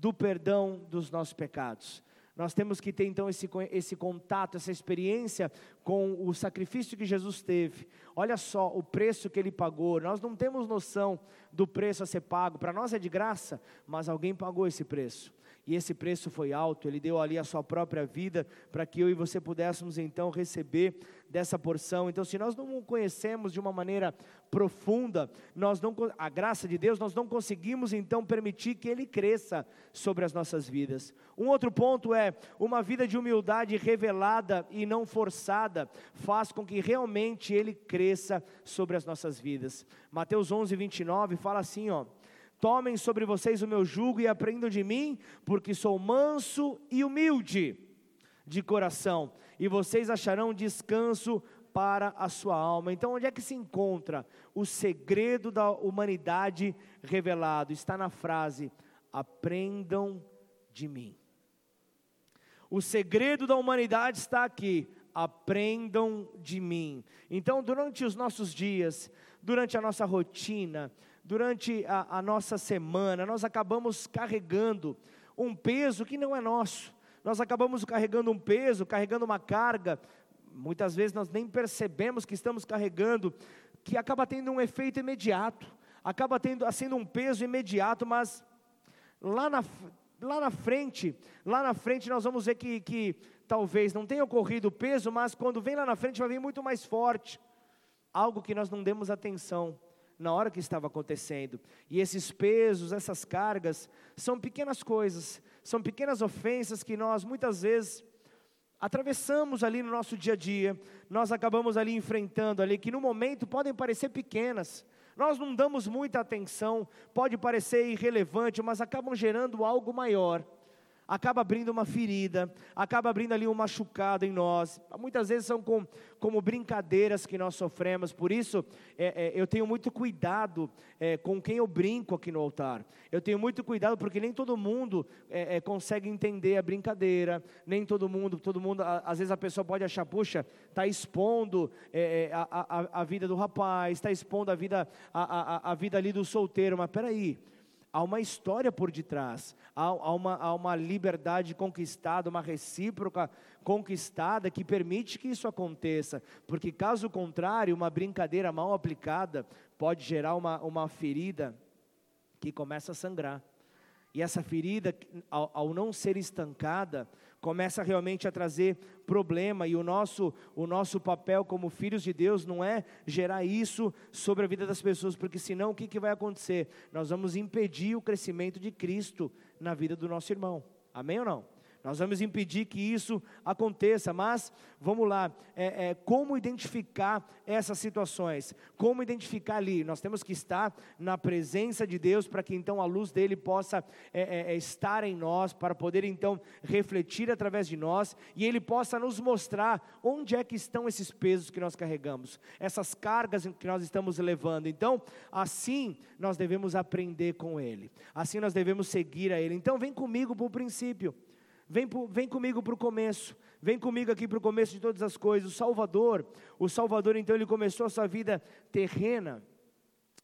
do perdão dos nossos pecados. Nós temos que ter então esse, esse contato, essa experiência com o sacrifício que Jesus teve. Olha só o preço que ele pagou. Nós não temos noção do preço a ser pago. Para nós é de graça, mas alguém pagou esse preço e esse preço foi alto, ele deu ali a sua própria vida para que eu e você pudéssemos então receber dessa porção. Então, se nós não o conhecemos de uma maneira profunda, nós não a graça de Deus, nós não conseguimos então permitir que ele cresça sobre as nossas vidas. Um outro ponto é uma vida de humildade revelada e não forçada faz com que realmente ele cresça sobre as nossas vidas. Mateus 11, 29 fala assim, ó: Tomem sobre vocês o meu jugo e aprendam de mim, porque sou manso e humilde de coração, e vocês acharão descanso para a sua alma. Então, onde é que se encontra o segredo da humanidade revelado? Está na frase: aprendam de mim. O segredo da humanidade está aqui. Aprendam de mim. Então, durante os nossos dias, durante a nossa rotina, durante a, a nossa semana, nós acabamos carregando um peso que não é nosso. Nós acabamos carregando um peso, carregando uma carga, muitas vezes nós nem percebemos que estamos carregando, que acaba tendo um efeito imediato, acaba tendo, sendo um peso imediato, mas lá na, lá na frente, lá na frente nós vamos ver que, que talvez não tenha ocorrido o peso, mas quando vem lá na frente vai vir muito mais forte, algo que nós não demos atenção na hora que estava acontecendo. E esses pesos, essas cargas, são pequenas coisas, são pequenas ofensas que nós muitas vezes atravessamos ali no nosso dia a dia, nós acabamos ali enfrentando ali, que no momento podem parecer pequenas, nós não damos muita atenção, pode parecer irrelevante, mas acabam gerando algo maior acaba abrindo uma ferida, acaba abrindo ali um machucado em nós. Muitas vezes são com, como brincadeiras que nós sofremos, por isso é, é, eu tenho muito cuidado é, com quem eu brinco aqui no altar. Eu tenho muito cuidado porque nem todo mundo é, é, consegue entender a brincadeira, nem todo mundo, todo mundo, às vezes a pessoa pode achar, puxa, está expondo é, a, a, a, vida do rapaz, está expondo a vida, a, a, a vida ali do solteiro, mas peraí, há uma história por detrás, há, há, uma, há uma liberdade conquistada, uma recíproca conquistada que permite que isso aconteça, porque caso contrário, uma brincadeira mal aplicada pode gerar uma, uma ferida que começa a sangrar. E essa ferida, ao, ao não ser estancada, começa realmente a trazer problema e o nosso o nosso papel como filhos de Deus não é gerar isso sobre a vida das pessoas, porque senão o que, que vai acontecer? Nós vamos impedir o crescimento de Cristo na vida do nosso irmão. Amém ou não? Nós vamos impedir que isso aconteça, mas vamos lá, é, é, como identificar essas situações? Como identificar ali? Nós temos que estar na presença de Deus para que então a luz dele possa é, é, é, estar em nós, para poder então refletir através de nós e ele possa nos mostrar onde é que estão esses pesos que nós carregamos, essas cargas que nós estamos levando. Então, assim nós devemos aprender com ele, assim nós devemos seguir a ele. Então, vem comigo para o princípio. Vem, vem comigo para o começo, vem comigo aqui para o começo de todas as coisas. O Salvador, o Salvador então ele começou a sua vida terrena,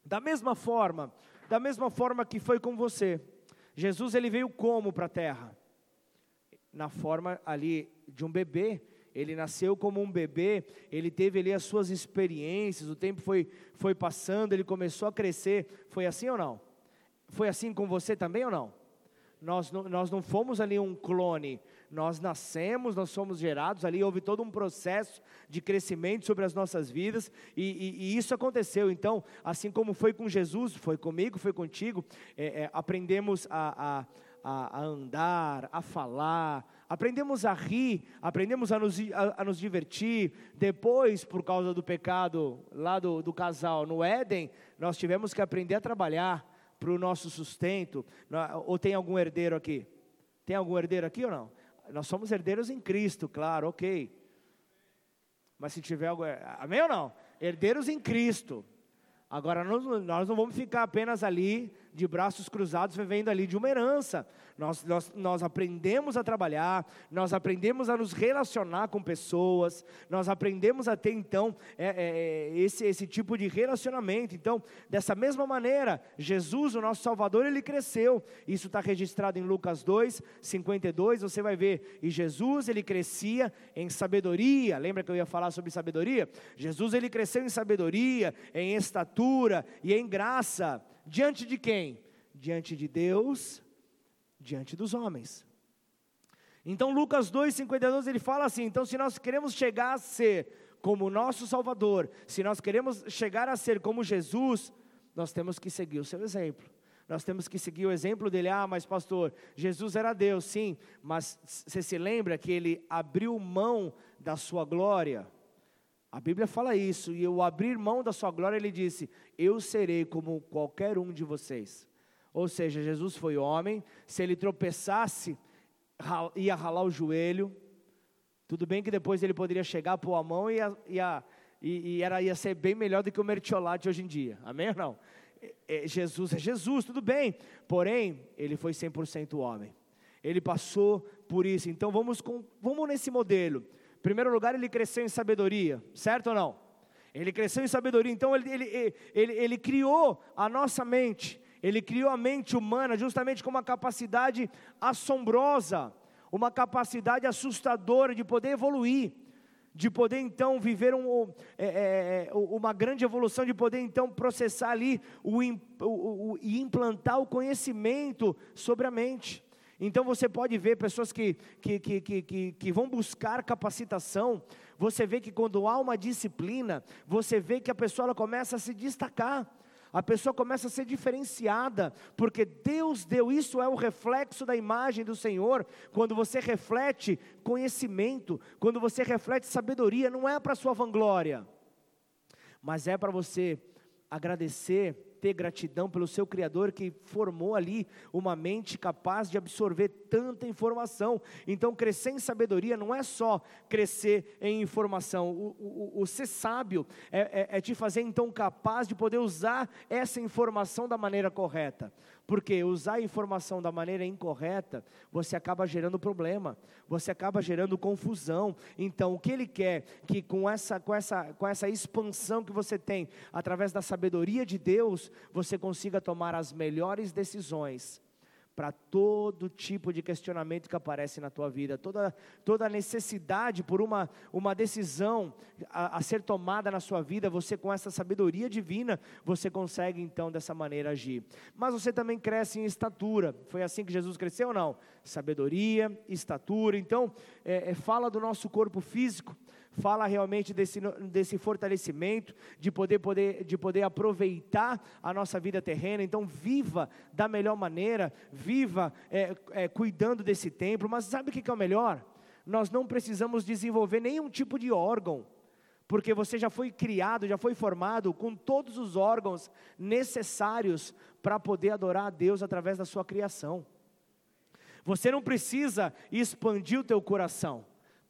da mesma forma, da mesma forma que foi com você. Jesus ele veio como para a terra? Na forma ali de um bebê, ele nasceu como um bebê, ele teve ali as suas experiências, o tempo foi, foi passando, ele começou a crescer. Foi assim ou não? Foi assim com você também ou não? Nós não, nós não fomos ali um clone, nós nascemos, nós somos gerados ali, houve todo um processo de crescimento sobre as nossas vidas, e, e, e isso aconteceu. Então, assim como foi com Jesus, foi comigo, foi contigo, é, é, aprendemos a, a a, andar, a falar, aprendemos a rir, aprendemos a nos, a, a nos, divertir. Depois, por causa do pecado lá do, do casal no Éden, nós tivemos que aprender a trabalhar para o nosso sustento. Ou tem algum herdeiro aqui? Tem algum herdeiro aqui ou não? Nós somos herdeiros em Cristo, claro, ok. Mas se tiver algo. Amém ou não? Herdeiros em Cristo. Agora, nós não vamos ficar apenas ali de braços cruzados vivendo ali de uma herança. Nós, nós, nós aprendemos a trabalhar, nós aprendemos a nos relacionar com pessoas, nós aprendemos a ter então é, é, é, esse, esse tipo de relacionamento. Então, dessa mesma maneira, Jesus, o nosso Salvador, ele cresceu. Isso está registrado em Lucas 2, 52. Você vai ver, e Jesus ele crescia em sabedoria. Lembra que eu ia falar sobre sabedoria? Jesus ele cresceu em sabedoria, em estatura e em graça. Diante de quem? Diante de Deus diante dos homens. Então, Lucas 2,52 ele fala assim: então, se nós queremos chegar a ser como o nosso Salvador, se nós queremos chegar a ser como Jesus, nós temos que seguir o seu exemplo. Nós temos que seguir o exemplo dele. Ah, mas pastor, Jesus era Deus, sim, mas você se lembra que ele abriu mão da sua glória? A Bíblia fala isso, e o abrir mão da sua glória, ele disse: Eu serei como qualquer um de vocês. Ou seja, Jesus foi homem, se ele tropeçasse, ia ralar o joelho. Tudo bem que depois ele poderia chegar, pôr a mão e, ia, e, e era, ia ser bem melhor do que o mertiolate hoje em dia. Amém ou não? É, é, Jesus é Jesus, tudo bem. Porém, ele foi 100% homem. Ele passou por isso. Então vamos, com, vamos nesse modelo. Primeiro lugar, ele cresceu em sabedoria, certo ou não? Ele cresceu em sabedoria, então ele, ele, ele, ele criou a nossa mente ele criou a mente humana justamente com uma capacidade assombrosa, uma capacidade assustadora de poder evoluir, de poder então viver um, é, é, é uma grande evolução, de poder então processar ali o, o, o, e implantar o conhecimento sobre a mente. Então você pode ver pessoas que, que, que, que, que, vão buscar capacitação, você vê que quando há uma disciplina, você vê que a pessoa ela começa a se destacar. A pessoa começa a ser diferenciada, porque Deus deu, isso é o reflexo da imagem do Senhor, quando você reflete conhecimento, quando você reflete sabedoria, não é para sua vanglória, mas é para você agradecer ter gratidão pelo seu Criador que formou ali uma mente capaz de absorver tanta informação. Então, crescer em sabedoria não é só crescer em informação, o, o, o ser sábio é, é, é te fazer então capaz de poder usar essa informação da maneira correta. Porque usar a informação da maneira incorreta, você acaba gerando problema, você acaba gerando confusão. Então, o que ele quer que com essa, com essa, com essa expansão que você tem, através da sabedoria de Deus, você consiga tomar as melhores decisões para todo tipo de questionamento que aparece na tua vida, toda, toda necessidade por uma, uma decisão a, a, ser tomada na sua vida, você com essa sabedoria divina, você consegue então dessa maneira agir. Mas você também cresce em estatura, foi assim que Jesus cresceu ou não? Sabedoria, estatura, então é, é, fala do nosso corpo físico, fala realmente desse, desse fortalecimento, de poder, poder, de poder aproveitar a nossa vida terrena. Então, viva da melhor maneira, viva é, é, cuidando desse templo. Mas sabe o que é o melhor? Nós não precisamos desenvolver nenhum tipo de órgão, porque você já foi criado, já foi formado com todos os órgãos necessários para poder adorar a Deus através da sua criação. Você não precisa expandir o teu coração.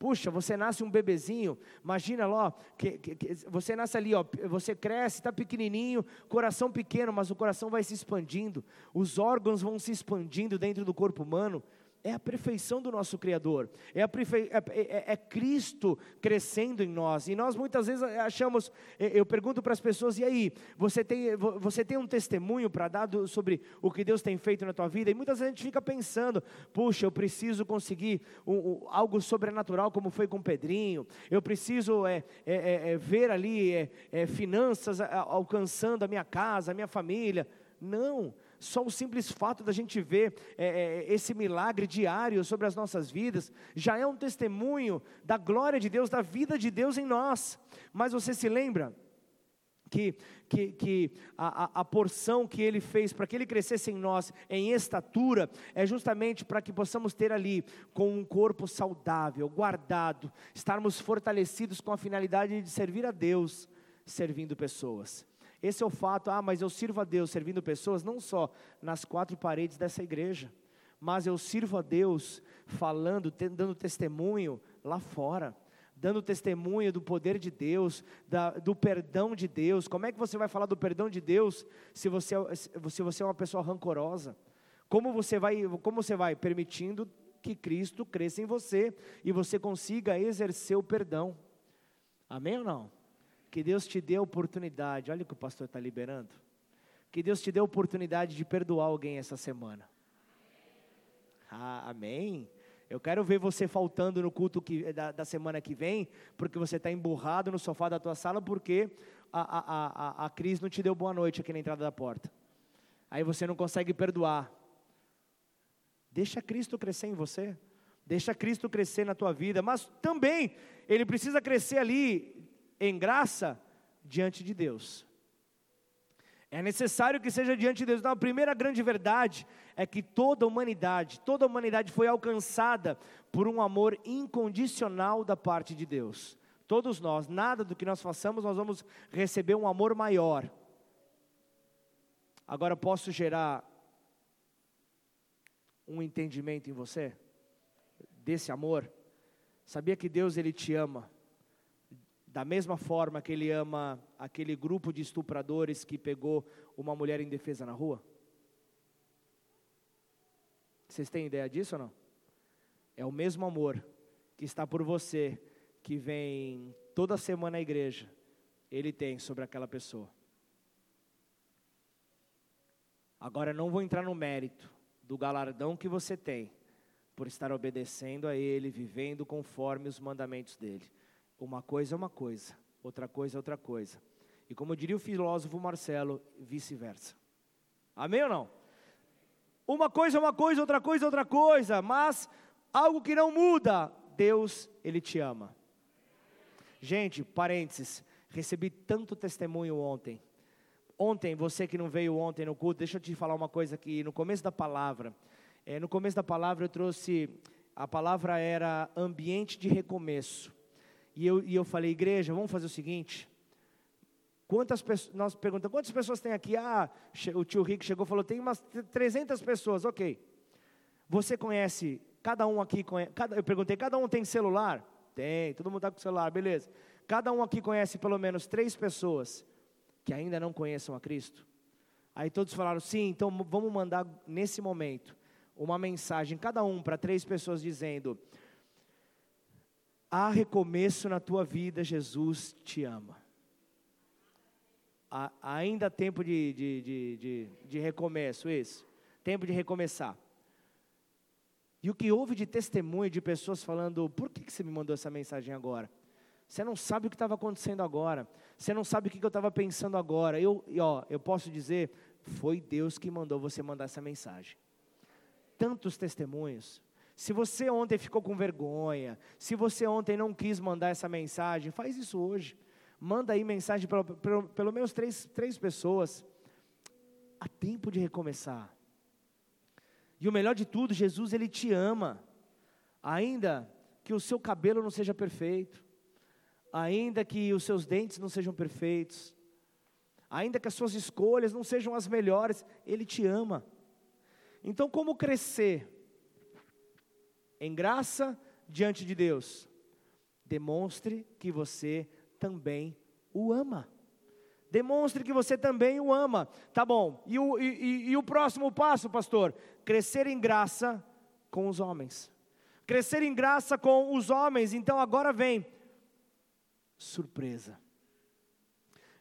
Puxa, você nasce um bebezinho, imagina lá, que, que, que, você nasce ali, ó, você cresce, está pequenininho, coração pequeno, mas o coração vai se expandindo, os órgãos vão se expandindo dentro do corpo humano é a perfeição do nosso Criador, é, é, é, é, Cristo crescendo em nós, e nós muitas vezes achamos, eu pergunto para as pessoas, e aí, você tem, você tem um testemunho para dar do, sobre o que Deus tem feito na tua vida, e muitas vezes a gente fica pensando, puxa, eu preciso conseguir um, um, algo sobrenatural como foi com Pedrinho, eu preciso é, é, é, é ver ali finanças alcançando a minha casa, a minha família, não, só o simples fato da gente ver é, é, esse milagre diário sobre as nossas vidas já é um testemunho da glória de Deus, da vida de Deus em nós. Mas você se lembra que, que, que a, a, a porção que Ele fez para que Ele crescesse em nós em estatura é justamente para que possamos ter ali com um corpo saudável, guardado, estarmos fortalecidos com a finalidade de servir a Deus, servindo pessoas. Esse é o fato, ah, mas eu sirvo a Deus servindo pessoas, não só nas quatro paredes dessa igreja, mas eu sirvo a Deus falando, dando testemunho lá fora dando testemunho do poder de Deus, da, do perdão de Deus. Como é que você vai falar do perdão de Deus se você, se você é uma pessoa rancorosa? Como você vai, como você vai permitindo que Cristo cresça em você e você consiga exercer o perdão? Amém ou não? Que Deus te dê oportunidade. Olha o que o pastor está liberando. Que Deus te dê oportunidade de perdoar alguém essa semana. Ah, amém. Eu quero ver você faltando no culto que, da, da semana que vem, porque você está emburrado no sofá da tua sala, porque a, a, a, a Cris não te deu boa noite aqui na entrada da porta. Aí você não consegue perdoar. Deixa Cristo crescer em você. Deixa Cristo crescer na tua vida. Mas também, Ele precisa crescer ali em graça diante de Deus. É necessário que seja diante de Deus. Então, a primeira grande verdade é que toda a humanidade, toda a humanidade foi alcançada por um amor incondicional da parte de Deus. Todos nós, nada do que nós façamos, nós vamos receber um amor maior. Agora, posso gerar um entendimento em você desse amor? Sabia que Deus ele te ama da mesma forma que ele ama aquele grupo de estupradores que pegou uma mulher indefesa na rua? Vocês têm ideia disso ou não? É o mesmo amor que está por você, que vem toda semana à igreja, ele tem sobre aquela pessoa. Agora não vou entrar no mérito do galardão que você tem por estar obedecendo a ele, vivendo conforme os mandamentos dele. Uma coisa é uma coisa, outra coisa é outra coisa. E como diria o filósofo Marcelo, vice-versa. Amém ou não? Uma coisa é uma coisa, outra coisa é outra coisa, mas algo que não muda, Deus, Ele te ama. Gente, parênteses, recebi tanto testemunho ontem. Ontem, você que não veio ontem no culto, deixa eu te falar uma coisa aqui, no começo da palavra, é, no começo da palavra eu trouxe, a palavra era ambiente de recomeço. E eu, e eu falei, igreja, vamos fazer o seguinte. Quantas pessoas, nós perguntamos, quantas pessoas tem aqui? Ah, o tio Rick chegou e falou, tem umas 300 pessoas, ok. Você conhece, cada um aqui, conhece, cada, eu perguntei, cada um tem celular? Tem, todo mundo está com celular, beleza. Cada um aqui conhece pelo menos três pessoas que ainda não conheçam a Cristo? Aí todos falaram, sim, então vamos mandar nesse momento uma mensagem, cada um para três pessoas dizendo: Há recomeço na tua vida, Jesus te ama. Há, ainda tempo de, de, de, de, de recomeço, isso. Tempo de recomeçar. E o que houve de testemunho de pessoas falando: por que, que você me mandou essa mensagem agora? Você não sabe o que estava acontecendo agora. Você não sabe o que, que eu estava pensando agora. Eu, ó, eu posso dizer: foi Deus que mandou você mandar essa mensagem. Tantos testemunhos. Se você ontem ficou com vergonha, se você ontem não quis mandar essa mensagem, faz isso hoje. Manda aí mensagem para pelo, pelo menos três, três pessoas. Há tempo de recomeçar. E o melhor de tudo, Jesus ele te ama. Ainda que o seu cabelo não seja perfeito, ainda que os seus dentes não sejam perfeitos, ainda que as suas escolhas não sejam as melhores, ele te ama. Então, como crescer? Em graça diante de Deus, demonstre que você também o ama. Demonstre que você também o ama. Tá bom. E o, e, e o próximo passo, pastor? Crescer em graça com os homens. Crescer em graça com os homens. Então agora vem. Surpresa.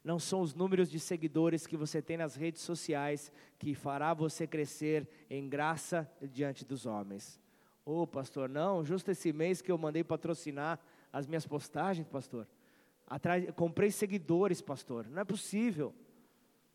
Não são os números de seguidores que você tem nas redes sociais que fará você crescer em graça diante dos homens. Ô oh, pastor, não, justo esse mês que eu mandei patrocinar as minhas postagens, pastor. Atrás, comprei seguidores, pastor. Não é possível.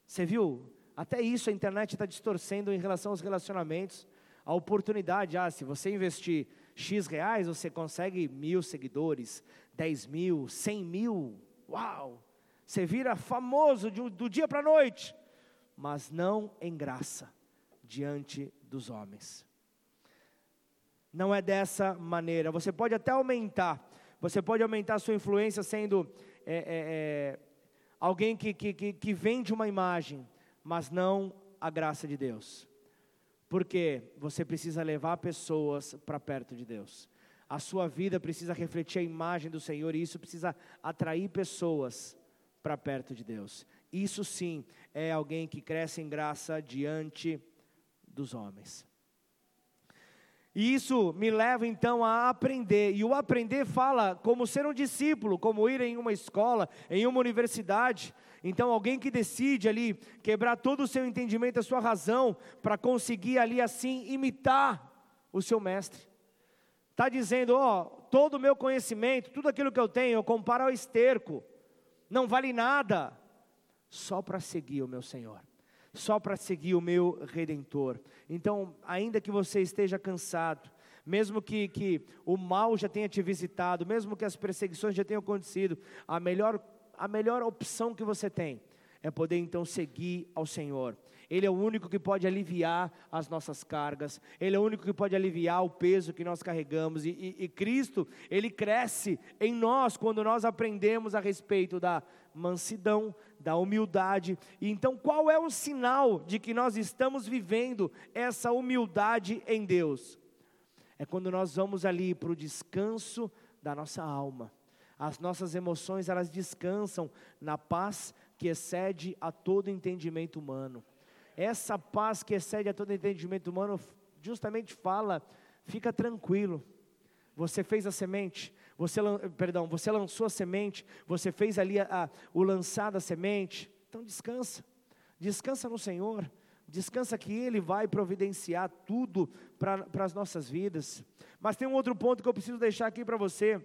Você viu? Até isso a internet está distorcendo em relação aos relacionamentos. A oportunidade, ah, se você investir X reais, você consegue mil seguidores, dez mil, cem mil. Uau! Você vira famoso do dia para a noite, mas não em graça diante dos homens. Não é dessa maneira. Você pode até aumentar, você pode aumentar a sua influência sendo é, é, é, alguém que, que, que, que vende uma imagem, mas não a graça de Deus. Porque você precisa levar pessoas para perto de Deus. A sua vida precisa refletir a imagem do Senhor e isso precisa atrair pessoas para perto de Deus. Isso sim é alguém que cresce em graça diante dos homens. E isso me leva então a aprender. E o aprender fala como ser um discípulo, como ir em uma escola, em uma universidade. Então, alguém que decide ali quebrar todo o seu entendimento, a sua razão, para conseguir ali assim imitar o seu mestre. Está dizendo, ó, todo o meu conhecimento, tudo aquilo que eu tenho, eu comparo ao esterco, não vale nada, só para seguir o meu Senhor, só para seguir o meu Redentor. Então, ainda que você esteja cansado, mesmo que, que o mal já tenha te visitado, mesmo que as perseguições já tenham acontecido, a melhor a melhor opção que você tem é poder então seguir ao Senhor. Ele é o único que pode aliviar as nossas cargas, Ele é o único que pode aliviar o peso que nós carregamos, e, e, e Cristo, Ele cresce em nós quando nós aprendemos a respeito da mansidão, da humildade. E então, qual é o sinal de que nós estamos vivendo essa humildade em Deus? É quando nós vamos ali para o descanso da nossa alma as nossas emoções, elas descansam na paz que excede a todo entendimento humano. Essa paz que excede a todo entendimento humano, justamente fala, fica tranquilo. Você fez a semente, você, perdão, você lançou a semente, você fez ali a, a, o lançar da semente, então descansa, descansa no Senhor, descansa que Ele vai providenciar tudo para as nossas vidas. Mas tem um outro ponto que eu preciso deixar aqui para você.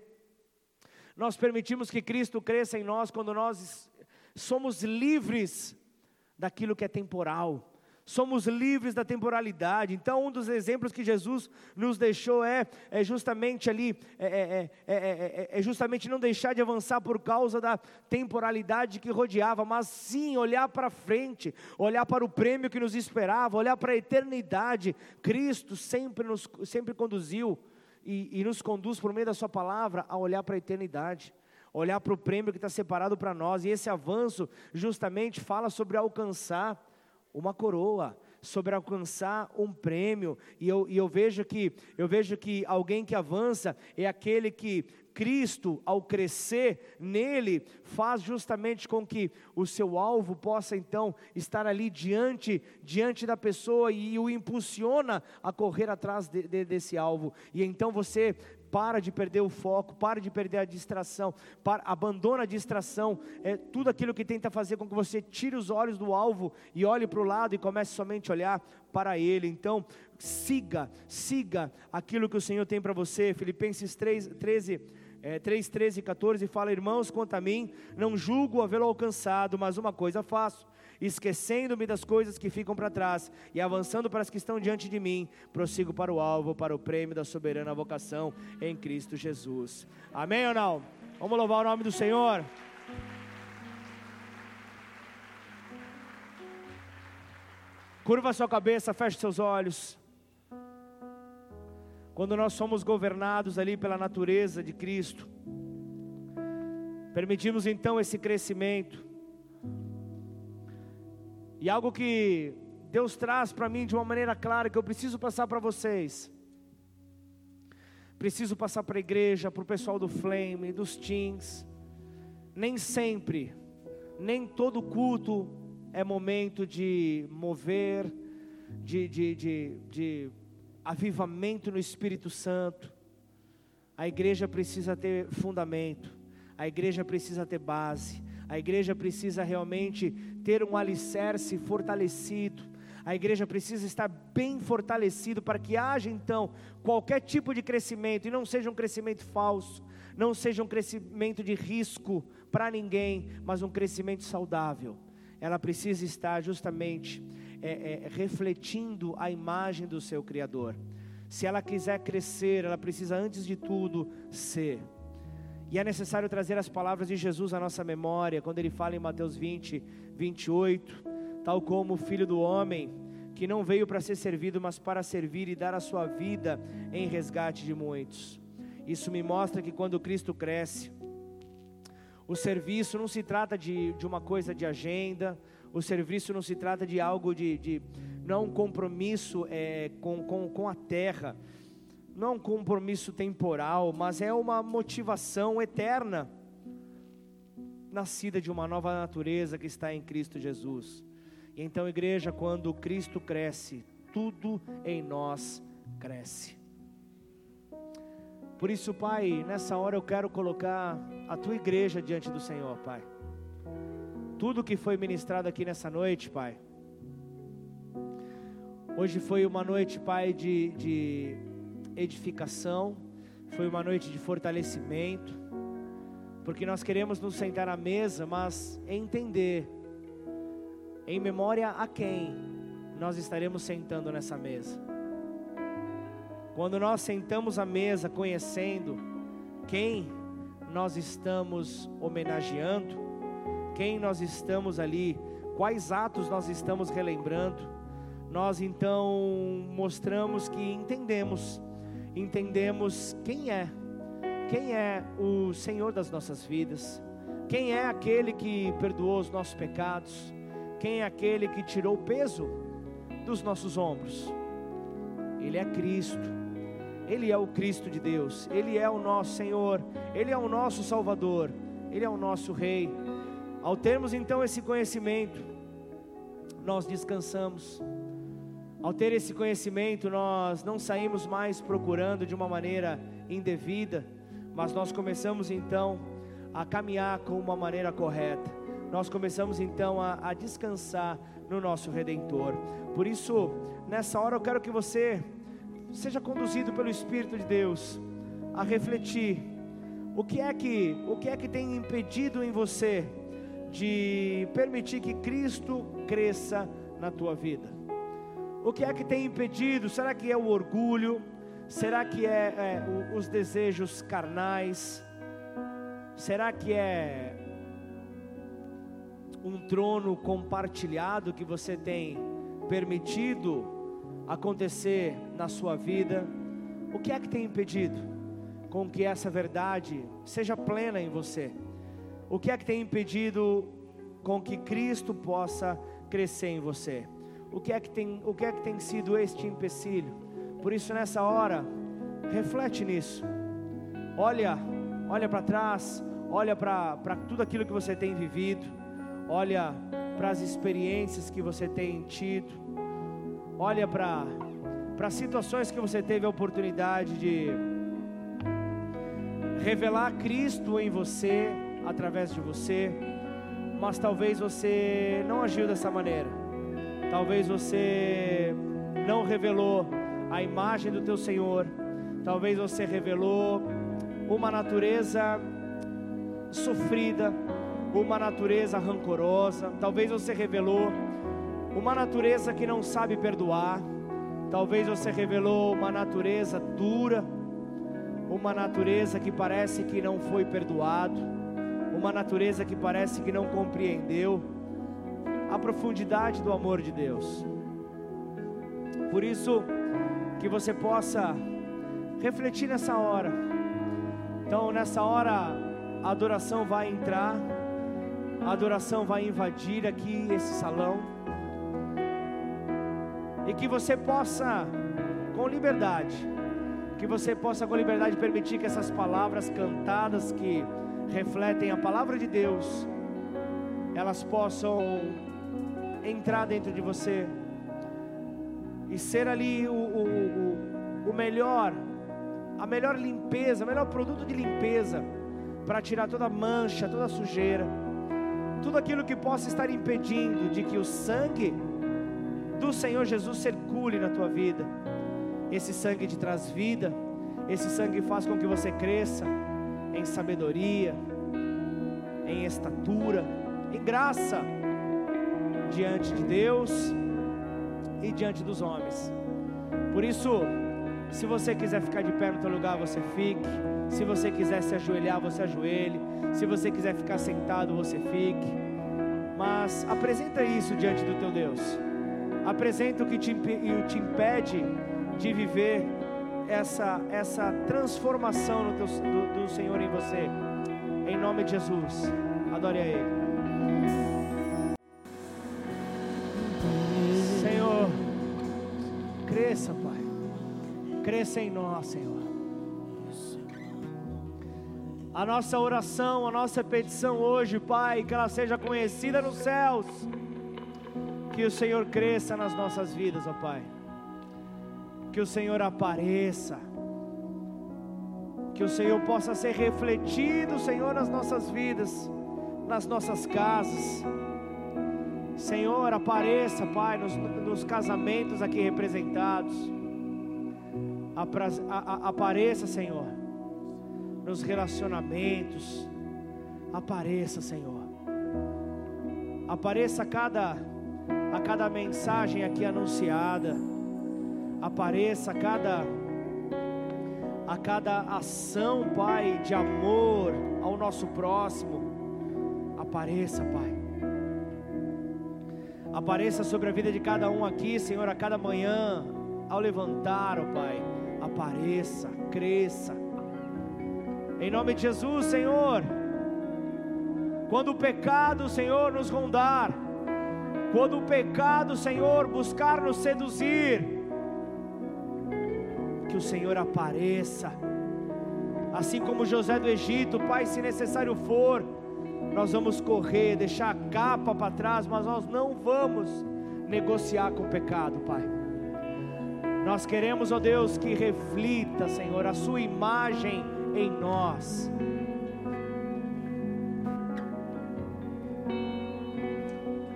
Nós permitimos que Cristo cresça em nós quando nós somos livres daquilo que é temporal. Somos livres da temporalidade. Então, um dos exemplos que Jesus nos deixou é, é justamente ali, é, é, é, justamente não deixar de avançar por causa da temporalidade que rodeava, mas sim olhar para frente, olhar para o prêmio que nos esperava, olhar para a eternidade. Cristo sempre nos sempre conduziu e, e nos conduz por meio da Sua palavra a olhar para a eternidade, olhar para o prêmio que está separado para nós, e esse avanço justamente fala sobre alcançar uma coroa, sobre alcançar um prêmio, e eu, e eu vejo que eu vejo que alguém que avança é aquele que Cristo, ao crescer nele, faz justamente com que o seu alvo possa então estar ali diante, diante da pessoa e o impulsiona a correr atrás de, de, desse alvo. E então você para de perder o foco, para de perder a distração, para, abandona a distração, é tudo aquilo que tenta fazer com que você tire os olhos do alvo e olhe para o lado e comece somente a olhar para Ele. Então, siga, siga aquilo que o Senhor tem para você. Filipenses 3, 13 é, 3, 13 e 14 fala: Irmãos, quanto a mim, não julgo havê-lo alcançado, mas uma coisa faço, esquecendo-me das coisas que ficam para trás e avançando para as que estão diante de mim, prossigo para o alvo, para o prêmio da soberana vocação em Cristo Jesus. Amém ou não? Vamos louvar o nome do Senhor. Curva sua cabeça, feche seus olhos. Quando nós somos governados ali pela natureza de Cristo, permitimos então esse crescimento. E algo que Deus traz para mim de uma maneira clara que eu preciso passar para vocês. Preciso passar para a igreja, para o pessoal do Flame, dos teens. Nem sempre, nem todo culto é momento de mover, de, de, de, de avivamento no Espírito Santo. A igreja precisa ter fundamento, a igreja precisa ter base, a igreja precisa realmente ter um alicerce fortalecido. A igreja precisa estar bem fortalecido para que haja então qualquer tipo de crescimento e não seja um crescimento falso, não seja um crescimento de risco para ninguém, mas um crescimento saudável. Ela precisa estar justamente é, é, refletindo a imagem do seu Criador. Se ela quiser crescer, ela precisa, antes de tudo, ser. E é necessário trazer as palavras de Jesus à nossa memória, quando ele fala em Mateus 20, 28, tal como o filho do homem, que não veio para ser servido, mas para servir e dar a sua vida em resgate de muitos. Isso me mostra que quando Cristo cresce, o serviço não se trata de, de uma coisa de agenda, o serviço não se trata de algo de, de não é um compromisso é, com, com, com a terra, não é um compromisso temporal, mas é uma motivação eterna, nascida de uma nova natureza que está em Cristo Jesus. E então, igreja, quando Cristo cresce, tudo em nós cresce. Por isso, Pai, nessa hora eu quero colocar a tua igreja diante do Senhor, Pai. Tudo que foi ministrado aqui nessa noite, Pai. Hoje foi uma noite, Pai, de, de edificação, foi uma noite de fortalecimento, porque nós queremos nos sentar à mesa, mas entender, em memória a quem nós estaremos sentando nessa mesa. Quando nós sentamos à mesa conhecendo quem nós estamos homenageando, quem nós estamos ali, quais atos nós estamos relembrando, nós então mostramos que entendemos, entendemos quem é, quem é o Senhor das nossas vidas, quem é aquele que perdoou os nossos pecados, quem é aquele que tirou o peso dos nossos ombros. Ele é Cristo. Ele é o Cristo de Deus, Ele é o nosso Senhor, Ele é o nosso Salvador, Ele é o nosso Rei. Ao termos então esse conhecimento, nós descansamos. Ao ter esse conhecimento, nós não saímos mais procurando de uma maneira indevida, mas nós começamos então a caminhar com uma maneira correta. Nós começamos então a, a descansar no nosso Redentor. Por isso, nessa hora eu quero que você seja conduzido pelo Espírito de Deus a refletir o que é que o que é que tem impedido em você de permitir que Cristo cresça na tua vida. O que é que tem impedido? Será que é o orgulho? Será que é, é os desejos carnais? Será que é um trono compartilhado que você tem permitido acontecer na sua vida, o que é que tem impedido com que essa verdade seja plena em você? O que é que tem impedido com que Cristo possa crescer em você? O que é que tem, o que é que tem sido este empecilho? Por isso nessa hora, reflete nisso. Olha, olha para trás, olha para tudo aquilo que você tem vivido, olha para as experiências que você tem tido olha para para situações que você teve a oportunidade de revelar Cristo em você, através de você, mas talvez você não agiu dessa maneira. Talvez você não revelou a imagem do teu Senhor. Talvez você revelou uma natureza sofrida, uma natureza rancorosa. Talvez você revelou uma natureza que não sabe perdoar. Talvez você revelou uma natureza dura, uma natureza que parece que não foi perdoado, uma natureza que parece que não compreendeu a profundidade do amor de Deus. Por isso, que você possa refletir nessa hora. Então, nessa hora, a adoração vai entrar, a adoração vai invadir aqui esse salão e que você possa, com liberdade, que você possa com liberdade permitir que essas palavras cantadas que refletem a palavra de Deus, elas possam entrar dentro de você e ser ali o, o, o, o melhor, a melhor limpeza, o melhor produto de limpeza para tirar toda mancha, toda sujeira, tudo aquilo que possa estar impedindo de que o sangue do Senhor Jesus circule na tua vida. Esse sangue te traz vida, esse sangue faz com que você cresça em sabedoria, em estatura, em graça diante de Deus e diante dos homens. Por isso, Se você quiser ficar de pé no teu lugar, você fique. Se você quiser se ajoelhar, você ajoelhe. Se você quiser ficar sentado, você fique. Mas apresenta isso diante do teu Deus. Apresenta o que te, te impede de viver essa, essa transformação teu, do, do Senhor em você. Em nome de Jesus. Adore a Ele. Senhor, cresça, Pai. Cresça em nós, Senhor. A nossa oração, a nossa petição hoje, Pai, que ela seja conhecida nos céus. Que o Senhor cresça nas nossas vidas, ó Pai. Que o Senhor apareça. Que o Senhor possa ser refletido, Senhor, nas nossas vidas, nas nossas casas. Senhor, apareça, Pai, nos, nos casamentos aqui representados. Apra, a, a, apareça, Senhor, nos relacionamentos. Apareça, Senhor. Apareça a cada, a cada mensagem aqui anunciada. Apareça a cada a cada ação, Pai, de amor ao nosso próximo. Apareça, Pai. Apareça sobre a vida de cada um aqui, Senhor, a cada manhã, ao levantar, ó Pai. Apareça, cresça. Em nome de Jesus, Senhor. Quando o pecado, Senhor, nos rondar, quando o pecado, Senhor, buscar nos seduzir, que o Senhor apareça, assim como José do Egito, Pai, se necessário for, nós vamos correr, deixar a capa para trás, mas nós não vamos negociar com o pecado, Pai. Nós queremos, ó Deus, que reflita, Senhor, a Sua imagem em nós.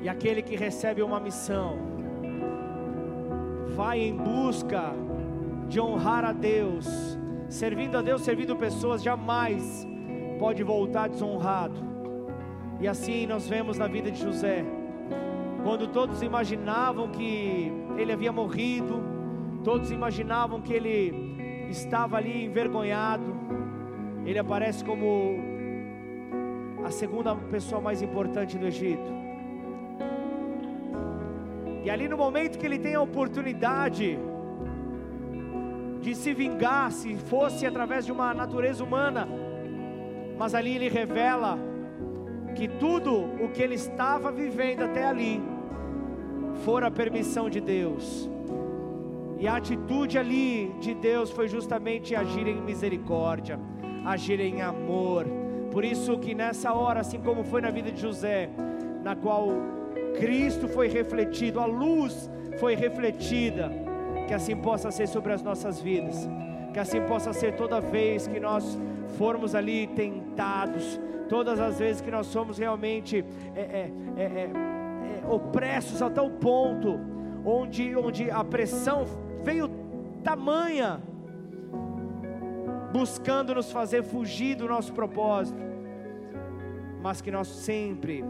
E aquele que recebe uma missão, vai em busca de honrar a Deus, servindo a Deus, servindo pessoas, jamais pode voltar desonrado. E assim nós vemos na vida de José, quando todos imaginavam que ele havia morrido, todos imaginavam que ele estava ali envergonhado, ele aparece como a segunda pessoa mais importante do Egito. E ali no momento que ele tem a oportunidade de se vingar, se fosse através de uma natureza humana, mas ali ele revela que tudo o que ele estava vivendo até ali fora a permissão de Deus. E a atitude ali de Deus foi justamente agir em misericórdia, agir em amor. Por isso que nessa hora, assim como foi na vida de José, na qual Cristo foi refletido, a luz foi refletida, que assim possa ser sobre as nossas vidas, que assim possa ser toda vez que nós formos ali tentados, todas as vezes que nós somos realmente é, é, é, é, é opressos a tal ponto, onde, onde a pressão veio tamanha, buscando nos fazer fugir do nosso propósito, mas que nós sempre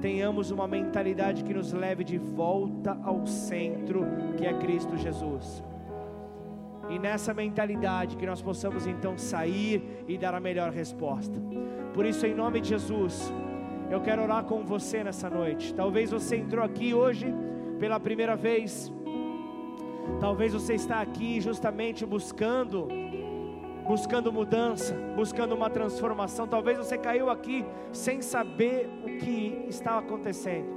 tenhamos uma mentalidade que nos leve de volta ao centro, que é Cristo Jesus. E nessa mentalidade que nós possamos então sair e dar a melhor resposta. Por isso, em nome de Jesus, eu quero orar com você nessa noite. Talvez você entrou aqui hoje pela primeira vez. Talvez você está aqui justamente buscando buscando mudança, buscando uma transformação. Talvez você caiu aqui sem saber o que estava acontecendo.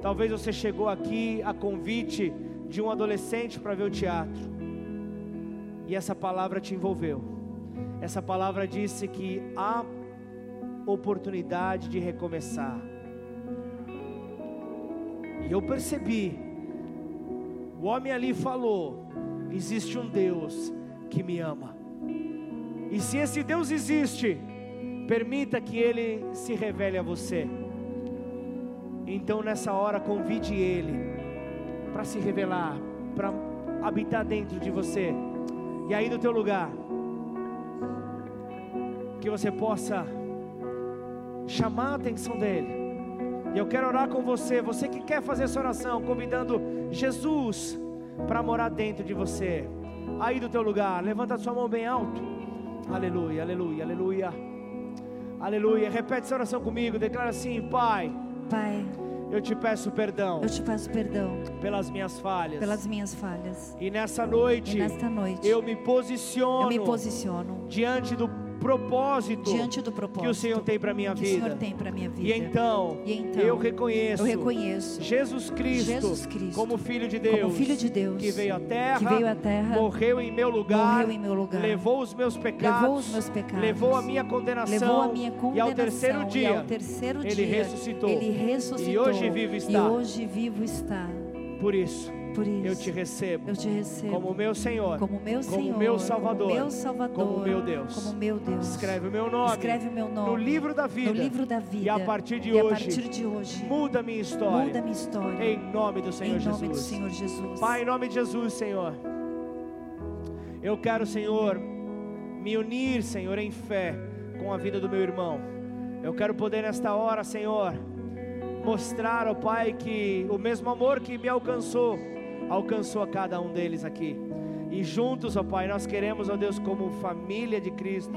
Talvez você chegou aqui a convite de um adolescente para ver o teatro. E essa palavra te envolveu. Essa palavra disse que há oportunidade de recomeçar. E eu percebi, o homem ali falou: existe um Deus que me ama. E se esse Deus existe, permita que Ele se revele a você. Então nessa hora convide Ele para se revelar, para habitar dentro de você. E aí do teu lugar, que você possa chamar a atenção dele. E eu quero orar com você, você que quer fazer essa oração, convidando Jesus para morar dentro de você. Aí do teu lugar, levanta a sua mão bem alto. Aleluia, aleluia, aleluia. Aleluia. Repete essa oração comigo. Declara assim: Pai. Pai. Eu te peço perdão. Eu te peço perdão pelas minhas falhas. Pelas minhas falhas. E nessa noite. E nesta noite. Eu me posiciono. Eu me posiciono diante do propósito, diante do propósito que o Senhor tem para minha vida. Minha vida. E então, e então eu reconheço, eu reconheço Jesus, Cristo, Jesus Cristo como filho de Deus, filho de Deus, que veio à terra, que veio à terra, morreu em meu lugar, em meu lugar, levou os meus pecados, levou os meus pecados, levou a minha condenação, a minha condenação e ao terceiro dia, ao terceiro ele dia, ressuscitou, ele ressuscitou, e hoje vivo está. E hoje vivo está. Por isso, isso, eu te recebo, eu te recebo como meu Senhor, como meu Senhor, como meu Salvador, como meu Salvador, como meu Deus, como meu Deus. Escreve o meu nome, escreve o meu nome no livro da vida, no livro da vida. E a partir de, hoje, a partir de hoje, muda minha história, muda minha história. Em nome do Senhor em Jesus. nome do Senhor Jesus. Pai, em nome de Jesus, Senhor. Eu quero, Senhor, me unir, Senhor, em fé com a vida do meu irmão. Eu quero poder nesta hora, Senhor, mostrar ao Pai que o mesmo amor que me alcançou alcançou a cada um deles aqui. E juntos, ó Pai, nós queremos, ó Deus, como família de Cristo,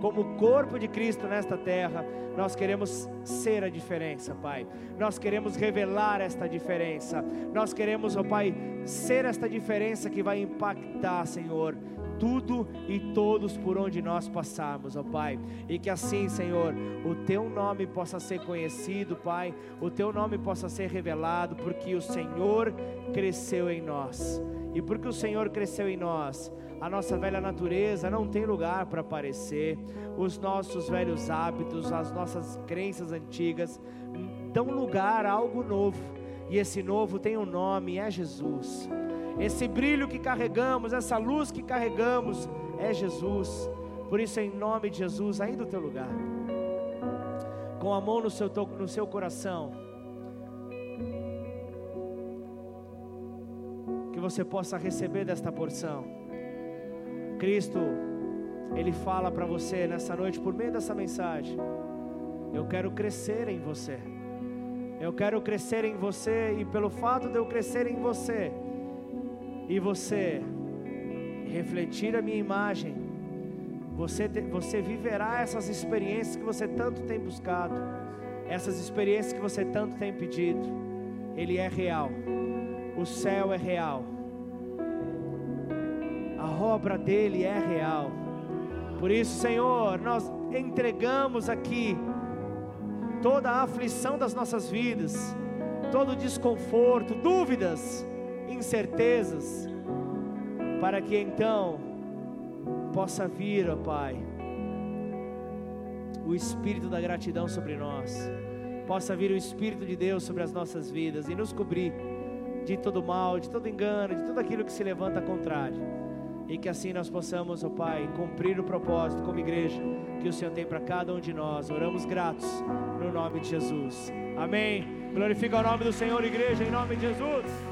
como corpo de Cristo nesta terra, nós queremos ser a diferença, Pai. Nós queremos revelar esta diferença. Nós queremos, ó Pai, ser esta diferença que vai impactar, Senhor, tudo e todos por onde nós passarmos, ó Pai. E que assim, Senhor, o teu nome possa ser conhecido, Pai, o teu nome possa ser revelado, porque o Senhor cresceu em nós. E porque o Senhor cresceu em nós, a nossa velha natureza não tem lugar para aparecer, os nossos velhos hábitos, as nossas crenças antigas dão lugar a algo novo, e esse novo tem um nome, é Jesus esse brilho que carregamos, essa luz que carregamos é Jesus. Por isso, em nome de Jesus, aí do teu lugar, com a mão no seu, no seu coração, que você possa receber desta porção. Cristo, Ele fala para você nessa noite, por meio dessa mensagem: Eu quero crescer em você. Eu quero crescer em você, e pelo fato de eu crescer em você, e você refletir a minha imagem, você, você viverá essas experiências que você tanto tem buscado, essas experiências que você tanto tem pedido. Ele é real, o céu é real, a obra dele é real. Por isso, Senhor, nós entregamos aqui toda a aflição das nossas vidas, todo o desconforto, dúvidas incertezas, para que então possa vir, ó Pai, o Espírito da gratidão sobre nós, possa vir o Espírito de Deus sobre as nossas vidas e nos cobrir de todo mal, de todo engano, de tudo aquilo que se levanta contrário. E que assim nós possamos, ó Pai, cumprir o propósito como igreja que o Senhor tem para cada um de nós. Oramos gratos no nome de Jesus. Amém. Glorifica o nome do Senhor, igreja, em nome de Jesus.